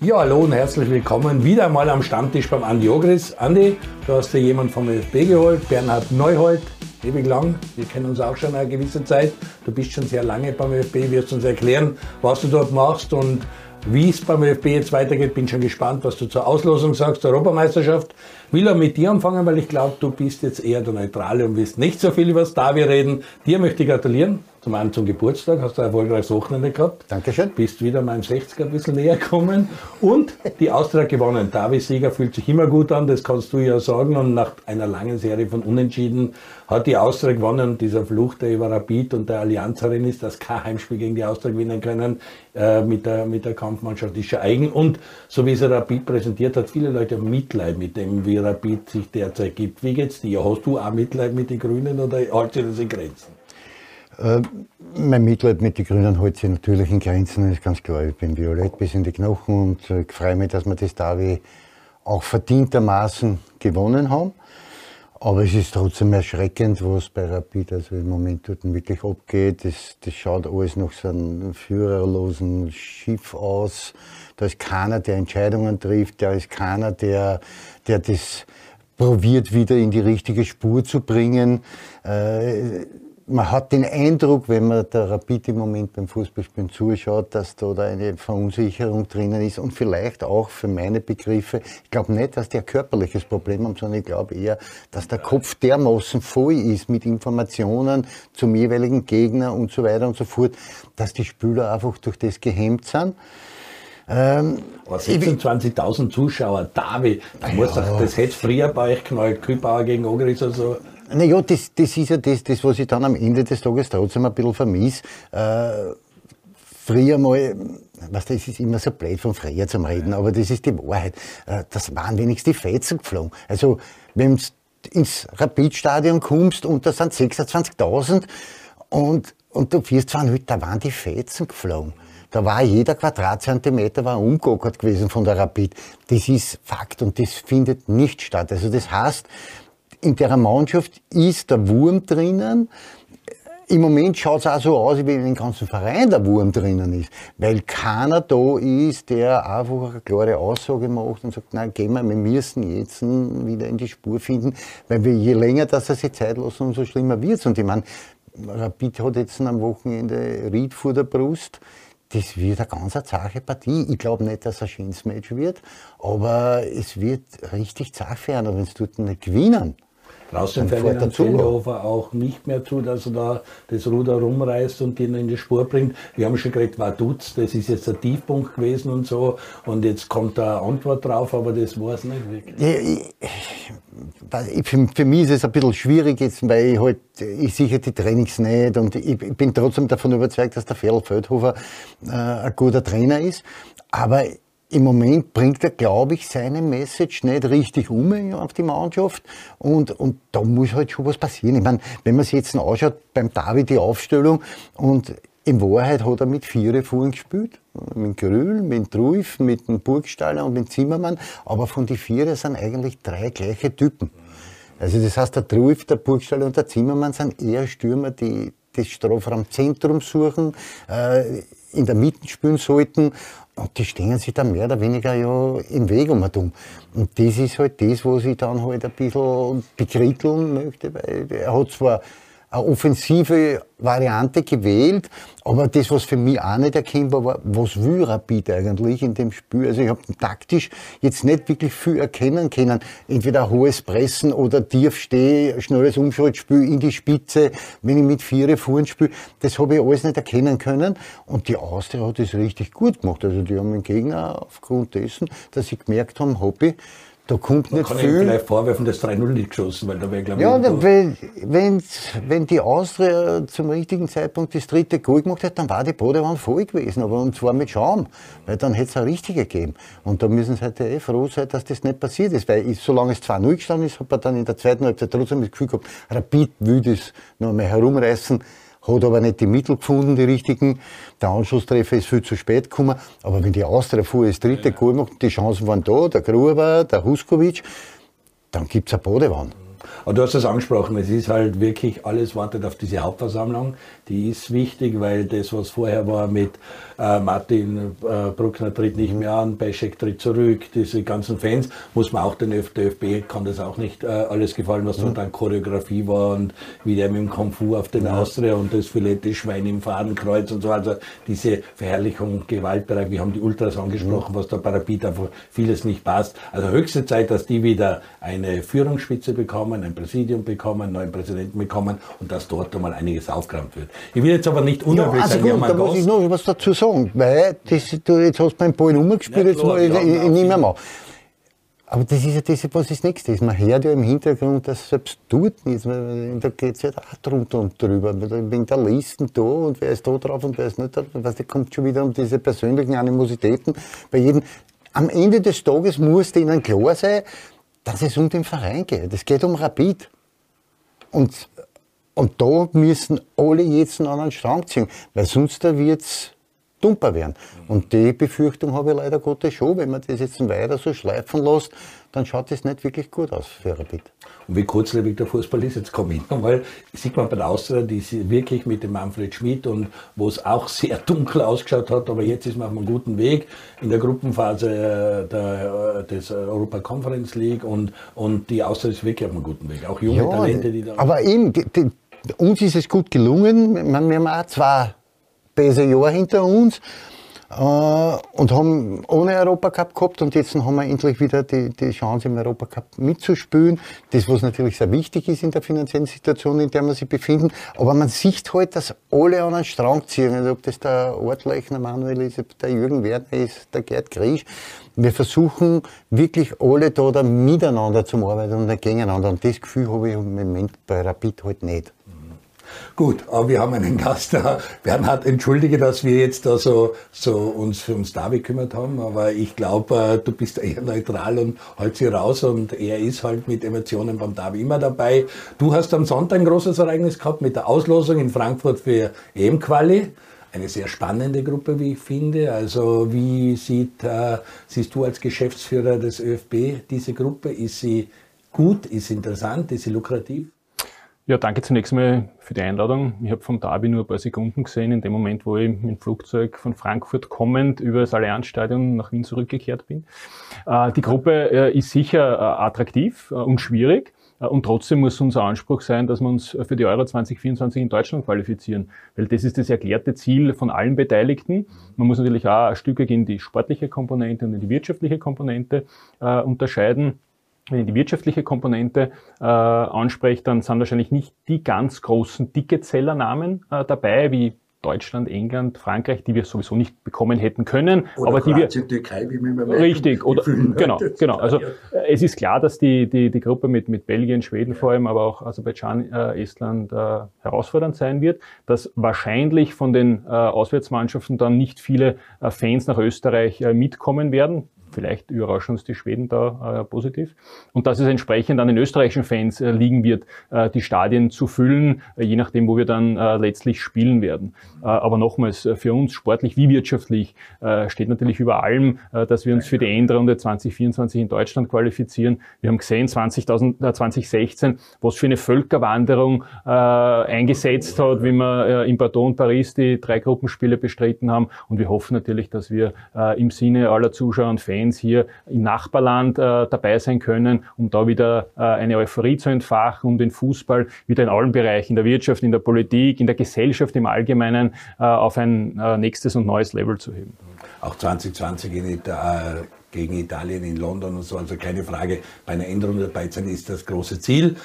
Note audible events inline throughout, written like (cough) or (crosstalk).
Ja, hallo und herzlich willkommen wieder mal am Stammtisch beim Andi Ogris. Andi, du hast dir jemanden vom ÖFB geholt, Bernhard Neuhold, ewig lang. Wir kennen uns auch schon eine gewisse Zeit. Du bist schon sehr lange beim ÖFB, wirst uns erklären, was du dort machst und wie es beim ÖFB jetzt weitergeht. Bin schon gespannt, was du zur Auslosung sagst, der Europameisterschaft. Will auch mit dir anfangen, weil ich glaube, du bist jetzt eher der Neutrale und willst nicht so viel über das Davi reden. Dir möchte ich gratulieren. Zum einen zum Geburtstag, hast du ein erfolgreiches Wochenende gehabt. Dankeschön. Bist wieder meinem 60er ein bisschen näher gekommen. Und die Austria gewonnen. Davi-Sieger fühlt sich immer gut an, das kannst du ja sagen. Und nach einer langen Serie von Unentschieden hat die Austria gewonnen. Und dieser Fluch, der über Rapid und der Allianz herin ist, dass kein Heimspiel gegen die Austria gewinnen können, äh, mit, der, mit der Kampfmannschaft ist schon eigen. Und so wie es Rapid präsentiert hat, viele Leute haben Mitleid mit dem, wie Rapid sich derzeit gibt. Wie geht's dir? Hast du auch Mitleid mit den Grünen oder hält sich das in Grenzen? Äh, mein Mitleid mit den Grünen hält sich natürlich in Grenzen, ist ganz klar. Ich bin violett bis in die Knochen und äh, freue mich, dass wir das Davi auch verdientermaßen gewonnen haben. Aber es ist trotzdem erschreckend, was bei Rapid also im Moment dort wirklich abgeht. Das, das schaut alles nach so einem führerlosen Schiff aus. Da ist keiner, der Entscheidungen trifft. Da ist keiner, der, der das probiert, wieder in die richtige Spur zu bringen. Äh, man hat den Eindruck, wenn man der Rapid im Moment beim Fußballspielen zuschaut, dass da, da eine Verunsicherung drinnen ist und vielleicht auch für meine Begriffe. Ich glaube nicht, dass die ein körperliches Problem haben, sondern ich glaube eher, dass der Kopf dermaßen voll ist mit Informationen zum jeweiligen Gegner und so weiter und so fort, dass die Spieler einfach durch das gehemmt sind. Ähm, 26.000 Zuschauer, Davi, da muss ja. doch, das hätte früher bei euch knallt, Kühlbauer gegen Ogris oder so. Naja, das, das ist ja das, das, was ich dann am Ende des Tages trotzdem ein bisschen vermisse. Äh, früher mal, was das ist immer so blöd von früher zum Reden, aber das ist die Wahrheit. Äh, das waren wenigstens die Fetzen geflogen. Also, wenn du ins Rapidstadion kommst und da sind 26.000 und, und du wirst zwar nicht, da waren die Fetzen geflogen. Da war jeder Quadratzentimeter war umgegockert gewesen von der Rapid. Das ist Fakt und das findet nicht statt. Also das heißt, in der Mannschaft ist der Wurm drinnen. Im Moment schaut es auch so aus, wie in dem ganzen Verein der Wurm drinnen ist, weil keiner da ist, der einfach eine klare Aussage macht und sagt, nein, gehen wir, wir müssen jetzt wieder in die Spur finden, weil wir je länger dass er sich Zeit lassen, umso schlimmer wird es. Und ich meine, Rapid hat jetzt am Wochenende Ried vor der Brust. Das wird eine ganz zahre Partie. Ich glaube nicht, dass es ein schönes Match wird, aber es wird richtig zart werden. Wenn sie dort nicht gewinnen, Draußen Ferdinand Zellhofer auch nicht mehr zu, dass er da das Ruder rumreißt und ihn in die Spur bringt. Wir haben schon geredet, war Dutz, das ist jetzt der Tiefpunkt gewesen und so. Und jetzt kommt da eine Antwort drauf, aber das war es nicht wirklich. Für, für, mich ist es ein bisschen schwierig jetzt, weil ich halt, ich sicher die Trainings nicht und ich, ich bin trotzdem davon überzeugt, dass der Ferl Feldhofer äh, ein guter Trainer ist. Aber im Moment bringt er, glaube ich, seine Message nicht richtig um auf die Mannschaft. Und, und da muss halt schon was passieren. Ich meine, wenn man sich jetzt anschaut, beim David die Aufstellung und in Wahrheit hat er mit vier vorhin gespielt. Mit Grül, mit Truif, mit dem Burgstaller und mit Zimmermann. Aber von den vier sind eigentlich drei gleiche Typen. Also das heißt, der Truif, der Burgstaller und der Zimmermann sind eher Stürmer, die das Strafraumzentrum suchen, äh, in der Mitte spielen sollten die stehen sich dann mehr oder weniger ja im Weg um und Und das ist halt das, was ich dann halt ein bisschen bekritteln möchte, weil er hat zwar eine offensive Variante gewählt, aber das, was für mich auch nicht erkennbar war, was will Rapid eigentlich in dem Spiel? Also ich habe taktisch jetzt nicht wirklich viel erkennen können. Entweder hohes Pressen oder tief stehe, schnelles Umschaltspiel in die Spitze, wenn ich mit Viere vorn spiele. Das habe ich alles nicht erkennen können. Und die Austria hat das richtig gut gemacht. Also die haben den Gegner aufgrund dessen, dass sie gemerkt haben, habe ich, da kommt Man nicht kann viel. kann vielleicht vorwerfen, dass 3-0 nicht geschossen, weil da wäre, glaube ich. Ja, wenn, wenn, wenn die Austria zum richtigen Zeitpunkt das dritte Goal gemacht hätte, dann war die Bodewand voll gewesen, aber und zwar mit Schaum, weil dann hätte es eine richtige gegeben. Und da müssen sie heute eh froh sein, dass das nicht passiert ist, weil ich, solange es 2-0 gestanden ist, hat man dann in der zweiten Halbzeit trotzdem das Gefühl gehabt, Rapid will das noch einmal herumreißen hat aber nicht die Mittel gefunden, die richtigen. Der Anschlusstreffer ist viel zu spät gekommen. Aber wenn die Austria vor das dritte Goal macht, die Chancen waren da, der Gruber, der Huskovic, dann gibt's eine Badewand. Aber du hast es angesprochen, es ist halt wirklich, alles wartet auf diese Hauptversammlung. Die ist wichtig, weil das, was vorher war mit äh, Martin äh, Bruckner tritt nicht mehr an, Beschek tritt zurück, diese ganzen Fans, muss man auch den ÖFB, kann das auch nicht äh, alles gefallen, was mhm. dann Choreografie war und wie der mit dem Kung Fu auf den ja. Austria und das Filette Schwein im Fadenkreuz und so, also diese Verherrlichung, Gewaltbereich, wir haben die Ultras angesprochen, mhm. was der Parapet einfach vieles nicht passt. Also höchste Zeit, dass die wieder eine Führungsspitze bekommen, ein Präsidium bekommen, einen neuen Präsidenten bekommen und dass dort einmal einiges aufgeräumt wird. Ich will jetzt aber nicht unhöflich ja, also sein. Gut, da muss ich noch was dazu sagen, weil das, du, jetzt hast meinen Ball umgespielt, ja, jetzt mal, ich, ich, ich nehme mal. Aber das ist ja das, was das Nächste ist. Man hört ja im Hintergrund, dass selbst dort nicht, da geht es ja auch drunter und drüber. Wegen der Listen da und wer ist da drauf und wer ist nicht da drauf. Weißt, da kommt schon wieder um diese persönlichen Animositäten bei jedem. Am Ende des Tages muss denen klar sein, dass es um den Verein geht. Es geht um Rapid. Und, und da müssen alle jetzt einen anderen Strang ziehen, weil sonst wird es dumper werden. Und die Befürchtung habe ich leider Gottes schon, wenn man das jetzt weiter so schleifen lässt, dann schaut das nicht wirklich gut aus für Rapid. Und wie kurzlebig der Fußball ist, jetzt komme ich nochmal, sieht man bei der Austria, die wirklich mit dem Manfred Schmidt und wo es auch sehr (laughs) dunkel ausgeschaut hat, aber jetzt ist man auf einem guten Weg in der Gruppenphase äh, der, äh, des Europa Conference League und, und die Austria ist wirklich auf einem guten Weg. Auch junge ja, Talente, die da. Aber eben, die, die, uns ist es gut gelungen. Wir haben auch zwei böse Jahr hinter uns äh, und haben ohne Europacup gehabt und jetzt haben wir endlich wieder die, die Chance im Europacup mitzuspielen. Das, was natürlich sehr wichtig ist in der finanziellen Situation, in der wir sich befinden. Aber man sieht halt, dass alle an einen Strang ziehen. Also ob das der Ortlechner Manuel ist, ob der Jürgen Werner ist, der Gerd Griesch. Wir versuchen wirklich alle da, da miteinander zu arbeiten und nicht gegeneinander. Und das Gefühl habe ich im Moment bei Rapid halt nicht. Gut, aber wir haben einen (laughs) Gast da. Bernhard, entschuldige, dass wir jetzt da so, so uns ums Davi gekümmert haben, aber ich glaube, äh, du bist (laughs) eher neutral und halt sie raus und er ist halt mit Emotionen beim Davi immer dabei. Du hast am Sonntag ein großes Ereignis gehabt mit der Auslosung in Frankfurt für EM-Quali. Eine sehr spannende Gruppe, wie ich finde. Also wie sieht, äh, siehst du als Geschäftsführer des ÖFB diese Gruppe? Ist sie gut? Ist sie interessant? Ist sie lukrativ? Ja, danke zunächst mal für die Einladung. Ich habe vom Derby nur ein paar Sekunden gesehen, in dem Moment, wo ich mit dem Flugzeug von Frankfurt kommend über das Allianzstadion nach Wien zurückgekehrt bin. Äh, die Gruppe äh, ist sicher äh, attraktiv und schwierig. Und trotzdem muss unser Anspruch sein, dass wir uns für die Euro 2024 in Deutschland qualifizieren. Weil das ist das erklärte Ziel von allen Beteiligten. Man muss natürlich auch ein Stück in die sportliche Komponente und in die wirtschaftliche Komponente unterscheiden. Wenn ich die wirtschaftliche Komponente äh, anspreche, dann sind wahrscheinlich nicht die ganz großen Ticketsellernamen äh, dabei, wie Deutschland, England, Frankreich, die wir sowieso nicht bekommen hätten können, oder aber die wir Türkei, wie wir richtig oder genau genau also äh, es ist klar, dass die die die Gruppe mit mit Belgien, Schweden ja. vor allem, aber auch Aserbaidschan, äh, Estland äh, herausfordernd sein wird, dass wahrscheinlich von den äh, Auswärtsmannschaften dann nicht viele äh, Fans nach Österreich äh, mitkommen werden. Vielleicht überraschen uns die Schweden da äh, positiv. Und dass es entsprechend an den österreichischen Fans äh, liegen wird, äh, die Stadien zu füllen, äh, je nachdem, wo wir dann äh, letztlich spielen werden. Äh, aber nochmals, für uns sportlich wie wirtschaftlich steht natürlich über allem, dass wir uns für die Endrunde 2024 in Deutschland qualifizieren. Wir haben gesehen, 20.000, 2016, was für eine Völkerwanderung eingesetzt hat, wie wir in Bordeaux und Paris die drei Gruppenspiele bestritten haben. Und wir hoffen natürlich, dass wir im Sinne aller Zuschauer und Fans Fans hier im Nachbarland äh, dabei sein können, um da wieder äh, eine Euphorie zu entfachen, um den Fußball wieder in allen Bereichen, in der Wirtschaft, in der Politik, in der Gesellschaft im Allgemeinen äh, auf ein äh, nächstes und neues Level zu heben. Auch 2020 in Ita gegen Italien in London und so, also keine Frage, bei einer Endrunde dabei sein ist das große Ziel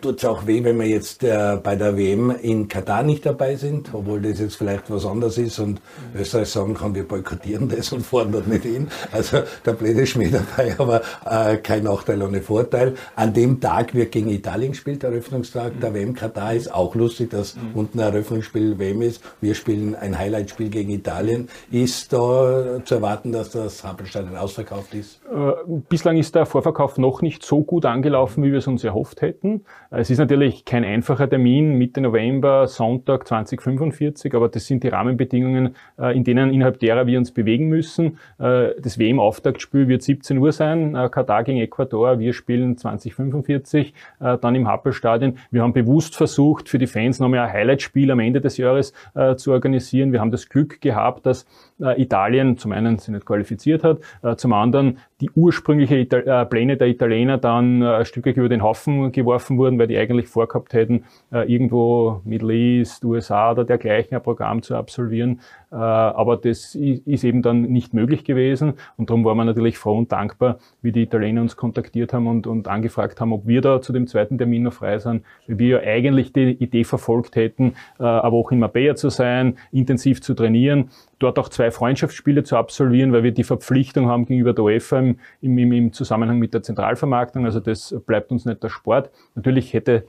tut es auch weh, wenn wir jetzt äh, bei der WM in Katar nicht dabei sind, obwohl das jetzt vielleicht was anderes ist und. Österreich sagen kann, wir boykottieren das und fahren dort nicht hin. Also der blöde Schmäh dabei, aber äh, kein Nachteil ohne Vorteil. An dem Tag wird gegen Italien gespielt, der Eröffnungstag mhm. der WM Katar ist auch lustig, dass mhm. unten ein Eröffnungsspiel WM ist. Wir spielen ein Highlightspiel gegen Italien. Ist da zu erwarten, dass das Happelstadion ausverkauft ist? Äh, bislang ist der Vorverkauf noch nicht so gut angelaufen, wie wir es uns erhofft hätten. Es ist natürlich kein einfacher Termin, Mitte November, Sonntag 2045, aber das sind die Rahmenbedingungen, äh, in denen innerhalb derer wir uns bewegen müssen. Äh, das WM-Auftaktspiel wird 17 Uhr sein, äh, Katar gegen Ecuador, wir spielen 2045, dann im Happelstadion. Wir haben bewusst versucht, für die Fans nochmal ein Highlight-Spiel am Ende des Jahres zu organisieren. Wir haben das Glück gehabt, dass Italien zum einen sich nicht qualifiziert hat, zum anderen die ursprüngliche Ital Pläne der Italiener dann ein Stück über den Haufen geworfen wurden, weil die eigentlich vorgehabt hätten, irgendwo Middle East, USA oder dergleichen ein Programm zu absolvieren. Äh, aber das ist eben dann nicht möglich gewesen und darum waren wir natürlich froh und dankbar, wie die Italiener uns kontaktiert haben und, und angefragt haben, ob wir da zu dem zweiten Termin noch frei sind, weil wir ja eigentlich die Idee verfolgt hätten, äh, eine Woche in Marbella zu sein, intensiv zu trainieren, dort auch zwei Freundschaftsspiele zu absolvieren, weil wir die Verpflichtung haben gegenüber der UEFA im, im, im Zusammenhang mit der Zentralvermarktung. Also das bleibt uns nicht der Sport. Natürlich hätte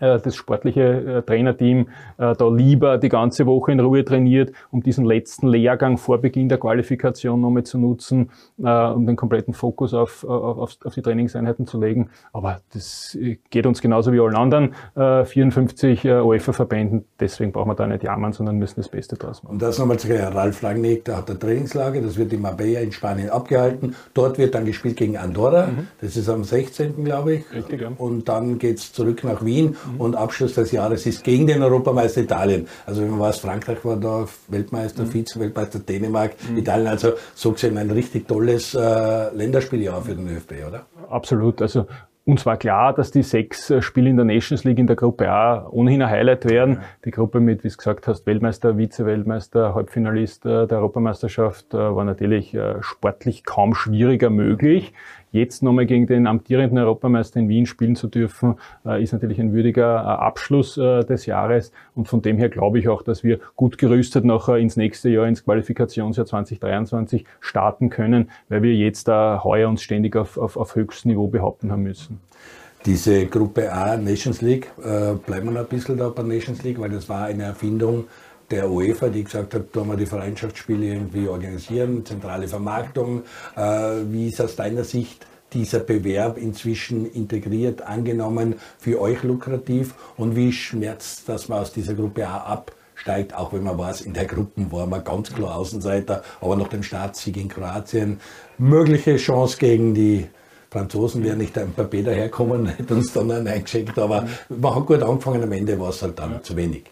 das sportliche äh, Trainerteam äh, da lieber die ganze Woche in Ruhe trainiert, um diesen letzten Lehrgang vor Beginn der Qualifikation nochmal zu nutzen, um den kompletten Fokus auf, auf, auf die Trainingseinheiten zu legen. Aber das geht uns genauso wie allen anderen 54 UEFA-Verbänden. Deswegen brauchen wir da nicht jammern, sondern müssen das Beste draus machen. Und das nochmal zu Ralf Rangnick, der hat der Trainingslager, das wird in Marbella in Spanien abgehalten. Dort wird dann gespielt gegen Andorra. Mhm. Das ist am 16. glaube ich. Richtig, ja. Und dann geht es zurück nach Wien Mhm. Und Abschluss des Jahres ist gegen den Europameister Italien. Also wenn man weiß, Frankreich war da Weltmeister, mhm. Vize-Weltmeister Dänemark, mhm. Italien. Also so gesehen ein richtig tolles äh, Länderspieljahr für den ÖFB, oder? Absolut. Also uns war klar, dass die sechs äh, Spiele in der Nations League in der Gruppe A ohnehin ein Highlight werden. Ja. Die Gruppe mit, wie du gesagt hast, Weltmeister, Vize-Weltmeister, Halbfinalist äh, der Europameisterschaft äh, war natürlich sportlich kaum schwieriger möglich. Jetzt nochmal gegen den amtierenden Europameister in Wien spielen zu dürfen, äh, ist natürlich ein würdiger äh, Abschluss äh, des Jahres. Und von dem her glaube ich auch, dass wir gut gerüstet nachher ins nächste Jahr, ins Qualifikationsjahr 2023 starten können, weil wir jetzt da heuer uns ständig auf, auf, auf höchstem Niveau behaupten haben müssen. Diese Gruppe A Nations League, äh, bleiben wir noch ein bisschen da bei Nations League, weil das war eine Erfindung der UEFA, die gesagt hat, da wir die Freundschaftsspiele irgendwie organisieren, zentrale Vermarktung. Äh, wie ist aus deiner Sicht dieser Bewerb inzwischen integriert, angenommen, für euch lukrativ und wie schmerzt, dass man aus dieser Gruppe A absteigt, auch wenn man weiß, in der Gruppe war man ganz klar Außenseiter, aber nach dem Staatssieg in Kroatien mögliche Chance gegen die Franzosen wären nicht ein paar Bäder herkommen, (laughs) hätten uns dann einen eingeschickt, aber man hat gut angefangen, am Ende war es halt dann zu wenig.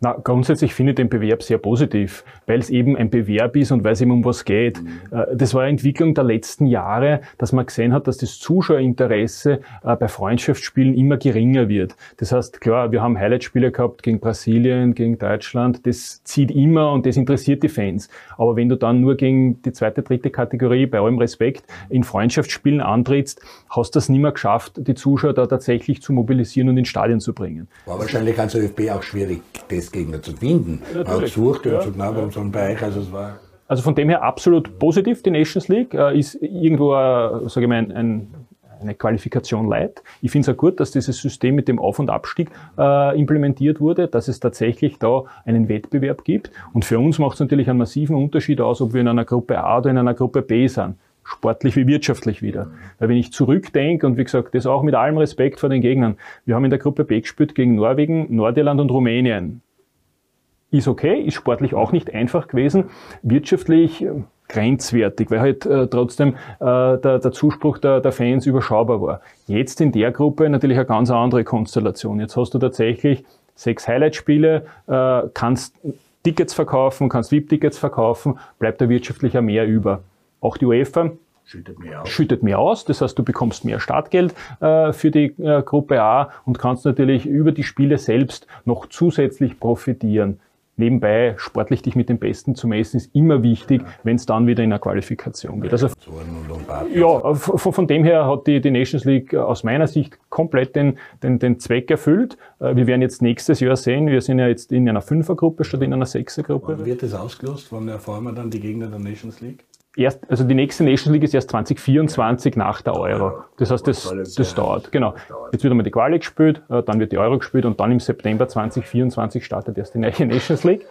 Na, grundsätzlich finde ich den Bewerb sehr positiv, weil es eben ein Bewerb ist und weil es eben um was geht. Äh, das war eine Entwicklung der letzten Jahre, dass man gesehen hat, dass das Zuschauerinteresse äh, bei Freundschaftsspielen immer geringer wird. Das heißt, klar, wir haben Highlightspiele gehabt gegen Brasilien, gegen Deutschland. Das zieht immer und das interessiert die Fans. Aber wenn du dann nur gegen die zweite, dritte Kategorie, bei allem Respekt, in Freundschaftsspielen antrittst, hast du es nicht mehr geschafft, die Zuschauer da tatsächlich zu mobilisieren und ins Stadion zu bringen. War wahrscheinlich als ÖFB auch schwierig Testgegner zu finden. Ja, Man hat gesucht ja, und so genau ja. so einem Bereich, also es war... Also von dem her absolut positiv, die Nations League äh, ist irgendwo, äh, sage ich mal, ein, ein eine Qualifikation leid. Ich finde es auch gut, dass dieses System mit dem Auf- und Abstieg äh, implementiert wurde, dass es tatsächlich da einen Wettbewerb gibt. Und für uns macht es natürlich einen massiven Unterschied aus, ob wir in einer Gruppe A oder in einer Gruppe B sind sportlich wie wirtschaftlich wieder. Weil wenn ich zurückdenke, und wie gesagt, das auch mit allem Respekt vor den Gegnern, wir haben in der Gruppe B gespielt gegen Norwegen, Nordirland und Rumänien. Ist okay, ist sportlich auch nicht einfach gewesen, wirtschaftlich äh, grenzwertig, weil halt äh, trotzdem äh, der, der Zuspruch der, der Fans überschaubar war. Jetzt in der Gruppe natürlich eine ganz andere Konstellation. Jetzt hast du tatsächlich sechs Highlight-Spiele, äh, kannst Tickets verkaufen, kannst VIP-Tickets verkaufen, bleibt da wirtschaftlich ja mehr über. Auch die UEFA schüttet mehr aus. Schüttet mehr aus. Das heißt, du bekommst mehr Startgeld äh, für die äh, Gruppe A und kannst natürlich über die Spiele selbst noch zusätzlich profitieren. Nebenbei sportlich dich mit den Besten zu messen, ist immer wichtig, wenn es dann wieder in eine Qualifikation geht. Also, ja, von, von, dem her hat die, die Nations League aus meiner Sicht komplett den, den, den Zweck erfüllt. Äh, wir werden jetzt nächstes Jahr sehen, wir sind ja jetzt in einer Fünfergruppe statt in einer Sechsergruppe. Wann wird das ausgelost? Wann erfahren wir dann die Gegner der Nations League? Erst, also die nächste Nations League ist erst 2024 nach der Euro. Das heißt, das, das dauert. Genau. Jetzt wird einmal die Quali gespielt, äh, dann wird die Euro gespielt und dann im September 2024 startet erst die neue Nations League.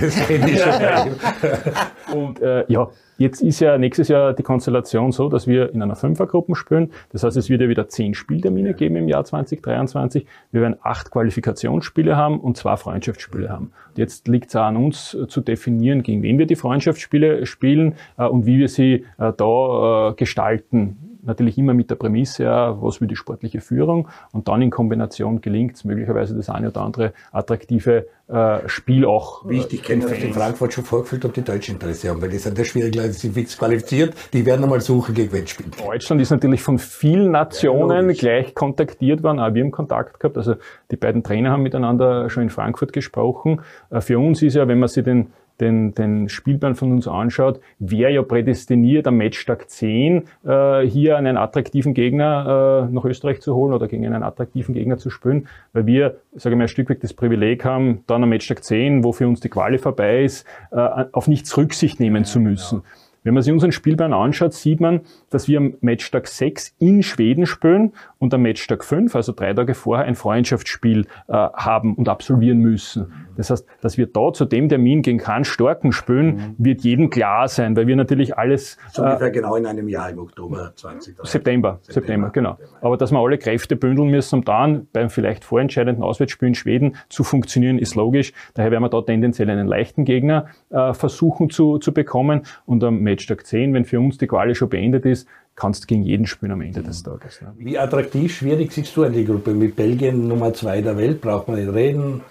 Das kenne ich schon. Und äh, ja, Jetzt ist ja nächstes Jahr die Konstellation so, dass wir in einer Fünfergruppe spielen. Das heißt, es wird ja wieder zehn Spieltermine geben im Jahr 2023. Wir werden acht Qualifikationsspiele haben und zwei Freundschaftsspiele haben. Jetzt liegt es auch an uns äh, zu definieren, gegen wen wir die Freundschaftsspiele spielen äh, und wie wir sie äh, da gestalten natürlich immer mit der Prämisse, ja, was will die sportliche Führung und dann in Kombination gelingt es möglicherweise das eine oder andere attraktive äh, Spiel auch. Wie ich dich kenne, dass in Frankfurt schon vorgefühlt, ob die Deutschen Interesse haben, weil die sind ja schwierig, Leute sind fix qualifiziert, die werden einmal suchen, gegen wen spielen. Deutschland ist natürlich von vielen Nationen ja, gleich kontaktiert worden, auch wir haben Kontakt gehabt, also die beiden Trainer haben miteinander schon in Frankfurt gesprochen. Äh, für uns ist ja, wenn man sich den den, den Spielplan von uns anschaut, wäre ja prädestiniert am Matchtag 10 äh, hier einen attraktiven Gegner äh, nach Österreich zu holen oder gegen einen attraktiven Gegner zu spielen, weil wir, sage ich mal, ein Stück weit das Privileg haben, dann am Matchtag 10, wo für uns die Quali vorbei ist, äh, auf nichts Rücksicht nehmen zu müssen. Ja, genau. Wenn man sich unseren Spielplan anschaut, sieht man, dass wir am Matchtag 6 in Schweden spielen und am Matchtag 5, also drei Tage vorher, ein Freundschaftsspiel äh, haben und absolvieren müssen. Das heißt, dass wir da zu dem Termin gegen keinen Starken spielen, mhm. wird jedem klar sein, weil wir natürlich alles... So ungefähr äh, genau in einem Jahr im Oktober 20. September, September, September, genau. Aber dass wir alle Kräfte bündeln müssen, um dann beim vielleicht vorentscheidenden Auswärtsspiel in Schweden zu funktionieren, ist logisch. Daher werden wir da tendenziell einen leichten Gegner äh, versuchen zu, zu bekommen und am Matchtag 10, wenn für uns die Quali schon beendet ist, kannst gegen jeden spielen am Ende des Tages. Ne? Wie attraktiv, schwierig siehst du an die Gruppe? Mit Belgien Nummer zwei der Welt, braucht man nicht reden.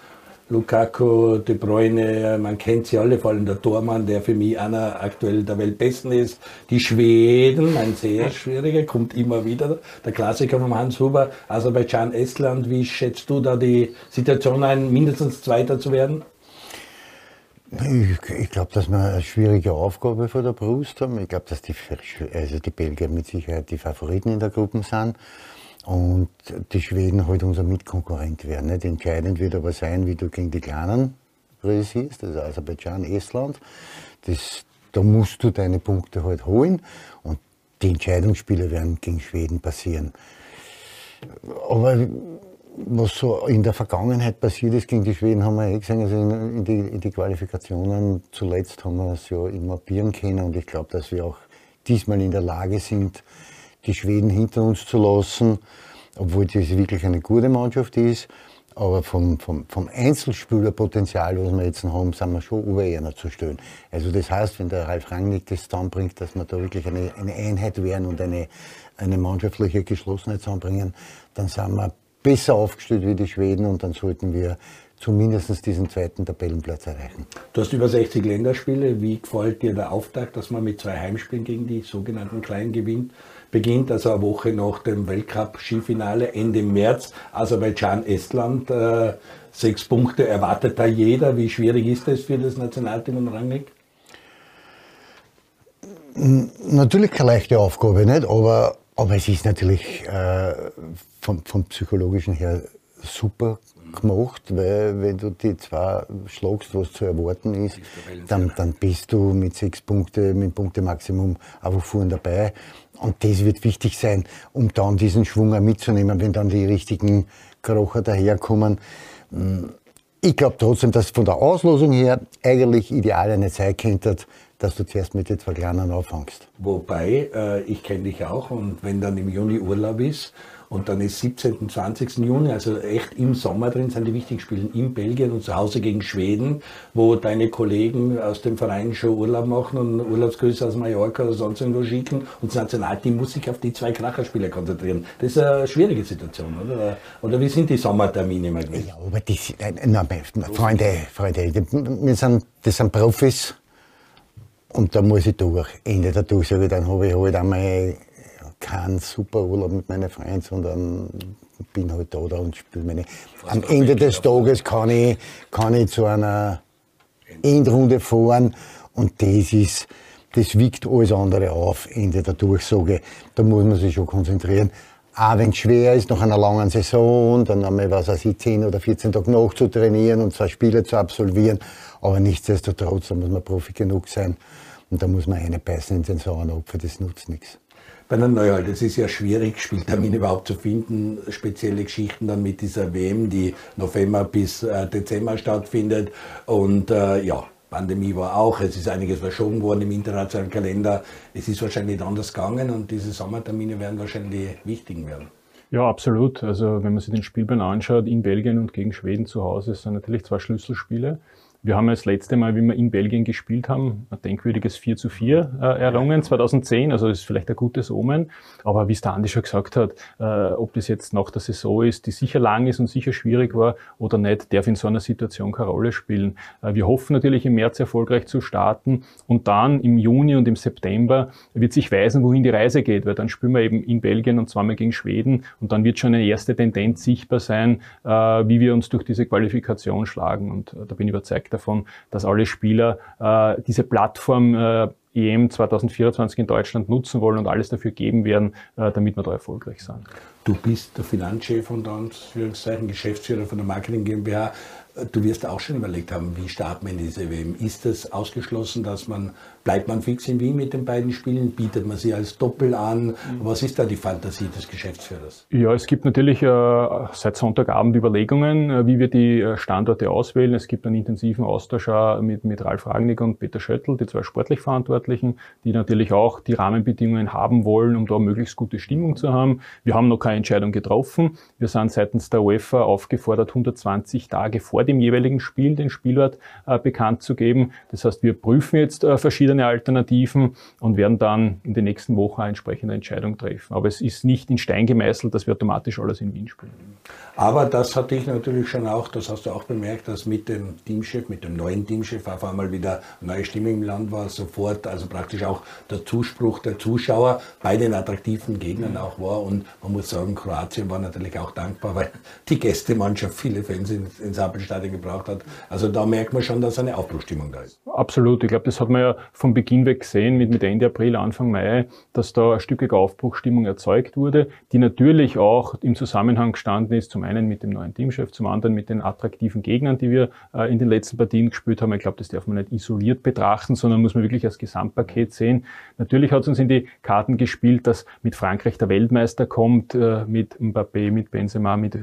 Lukaku, De Bruyne, man kennt sie alle, vor allem der Tormann, der für mich einer aktuell der Weltbesten ist. Die Schweden, ein sehr schwieriger, kommt immer wieder. Der Klassiker von Hans Huber, Aserbaidschan, Estland. Wie schätzt du da die Situation ein, mindestens Zweiter zu werden? Ich, ich glaube, dass wir eine schwierige Aufgabe vor der Brust haben. Ich glaube, dass die, also die Belgier mit Sicherheit die Favoriten in der Gruppe sind und die Schweden halt unser Mitkonkurrent werden. Nicht? Entscheidend wird aber sein, wie du gegen die Kleinen realisierst, also Aserbaidschan, Estland. Das, da musst du deine Punkte halt holen und die Entscheidungsspiele werden gegen Schweden passieren. Aber was so in der Vergangenheit passiert ist gegen die Schweden, haben wir eh gesehen. Also in, in, die, in die Qualifikationen zuletzt haben wir es ja immer bieren können und ich glaube, dass wir auch diesmal in der Lage sind, die Schweden hinter uns zu lassen, obwohl das wirklich eine gute Mannschaft ist. Aber vom, vom, vom Einzelspielerpotenzial, was wir jetzt haben, sind wir schon über einer zu stellen. Also das heißt, wenn der Ralf Rangnick das zusammenbringt, dass wir da wirklich eine, eine Einheit werden und eine, eine mannschaftliche Geschlossenheit zusammenbringen, dann sind wir besser aufgestellt wie die Schweden und dann sollten wir zumindest diesen zweiten Tabellenplatz erreichen. Du hast über 60 Länderspiele. Wie gefällt dir der Auftakt, dass man mit zwei Heimspielen gegen die sogenannten Kleinen gewinnt? Beginnt also eine Woche nach dem Weltcup-Skifinale Ende März, Aserbaidschan-Estland. Äh, sechs Punkte erwartet da jeder. Wie schwierig ist das für das Nationalteam und Rangnick? Natürlich keine leichte Aufgabe, nicht? Aber, aber es ist natürlich äh, vom, vom psychologischen her super gemacht, weil wenn du die zwei schlagst, was zu erwarten ist, dann, dann bist du mit sechs Punkten, mit Punktemaximum einfach vorne dabei. Und das wird wichtig sein, um dann diesen Schwung auch mitzunehmen, wenn dann die richtigen Krocher daherkommen. Ich glaube trotzdem, dass von der Auslosung her eigentlich ideal eine Zeit könnte, dass du zuerst mit den zwei Kleinen anfängst. Wobei, äh, ich kenne dich auch und wenn dann im Juni Urlaub ist und dann ist 17. 20. Juni, also echt im Sommer drin, sind die wichtigen Spiele in Belgien und zu Hause gegen Schweden, wo deine Kollegen aus dem Verein schon Urlaub machen und Urlaubsgrüße aus Mallorca oder sonst irgendwo schicken. Und das Nationalteam muss sich auf die zwei Kracherspiele konzentrieren. Das ist eine schwierige Situation, oder? Oder wie sind die Sommertermine mal gewesen? Ja, aber die, na, Freunde, Freunde, wir sind, das sind Profis. Und da muss ich durch. Ende der Durchsage, dann habe ich halt einmal keinen super Urlaub mit meinen Freunden, sondern bin halt da, und spiele meine. Am Ende des Tages kann ich, kann ich zu einer Endrunde fahren und das ist, das wiegt alles andere auf, Ende der Durchsage. Da muss man sich schon konzentrieren. Auch wenn es schwer ist, nach einer langen Saison, dann einmal, was weiß ich, 10 oder 14 Tage noch zu trainieren und zwei Spiele zu absolvieren. Aber nichtsdestotrotz, da muss man Profi genug sein. Und da muss man eine beißen in den sauren Apfel, das nutzt nichts bei einer Neuheit. Es ist ja schwierig, Spieltermine überhaupt zu finden. Spezielle Geschichten dann mit dieser WM, die November bis äh, Dezember stattfindet. Und äh, ja, Pandemie war auch, es ist einiges verschoben worden im internationalen Kalender. Es ist wahrscheinlich nicht anders gegangen und diese Sommertermine werden wahrscheinlich die wichtigen werden. Ja, absolut. Also wenn man sich den Spielplan anschaut, in Belgien und gegen Schweden zu Hause, sind natürlich zwei Schlüsselspiele. Wir haben das letzte Mal, wie wir in Belgien gespielt haben, ein denkwürdiges 4 zu 4 äh, errungen, 2010, also ist vielleicht ein gutes Omen. Aber wie es der Andi schon gesagt hat, äh, ob das jetzt nach der Saison ist, die sicher lang ist und sicher schwierig war oder nicht, darf in so einer Situation keine Rolle spielen. Äh, wir hoffen natürlich im März erfolgreich zu starten und dann im Juni und im September wird sich weisen, wohin die Reise geht, weil dann spielen wir eben in Belgien und zweimal gegen Schweden und dann wird schon eine erste Tendenz sichtbar sein, äh, wie wir uns durch diese Qualifikation schlagen und äh, da bin ich überzeugt, davon, dass alle Spieler äh, diese Plattform äh, EM 2024 in Deutschland nutzen wollen und alles dafür geben werden, äh, damit wir da erfolgreich sind. Du bist der Finanzchef und Anführungszeichen Geschäftsführer von der Marketing GmbH. Du wirst auch schon überlegt haben, wie startet man diese WM? Ist es ausgeschlossen, dass man, bleibt man fix in Wien mit den beiden Spielen? Bietet man sie als Doppel an? Was ist da die Fantasie des Geschäftsführers? Ja, es gibt natürlich äh, seit Sonntagabend Überlegungen, äh, wie wir die äh, Standorte auswählen. Es gibt einen intensiven Austausch mit, mit Ralf Ragnick und Peter Schöttl, die zwei sportlich Verantwortlichen, die natürlich auch die Rahmenbedingungen haben wollen, um da möglichst gute Stimmung zu haben. Wir haben noch keine Entscheidung getroffen. Wir sind seitens der UEFA aufgefordert, 120 Tage vor dem jeweiligen Spiel den Spielort äh, bekannt zu geben. Das heißt, wir prüfen jetzt äh, verschiedene Alternativen und werden dann in den nächsten Wochen eine entsprechende Entscheidung treffen. Aber es ist nicht in Stein gemeißelt, dass wir automatisch alles in Wien spielen. Aber das hatte ich natürlich schon auch, das hast du auch bemerkt, dass mit dem Teamchef, mit dem neuen Teamchef auf einmal wieder neue Stimme im Land war, sofort, also praktisch auch der Zuspruch der Zuschauer bei den attraktiven Gegnern auch war. Und man muss sagen, Kroatien war natürlich auch dankbar, weil die Gästemannschaft viele Fans ins, ins Ampelstadion gebraucht hat. Also da merkt man schon, dass eine Aufbruchstimmung da ist. Absolut. Ich glaube, das hat man ja von Beginn weg gesehen, mit, mit Ende April, Anfang Mai, dass da ein Stückige Aufbruchstimmung erzeugt wurde, die natürlich auch im Zusammenhang gestanden ist, zum einen mit dem neuen Teamchef, zum anderen mit den attraktiven Gegnern, die wir äh, in den letzten Partien gespielt haben. Ich glaube, das darf man nicht isoliert betrachten, sondern muss man wirklich als Gesamtpaket sehen. Natürlich hat es uns in die Karten gespielt, dass mit Frankreich der Weltmeister kommt, äh, mit Mbappé, mit Benzema, mit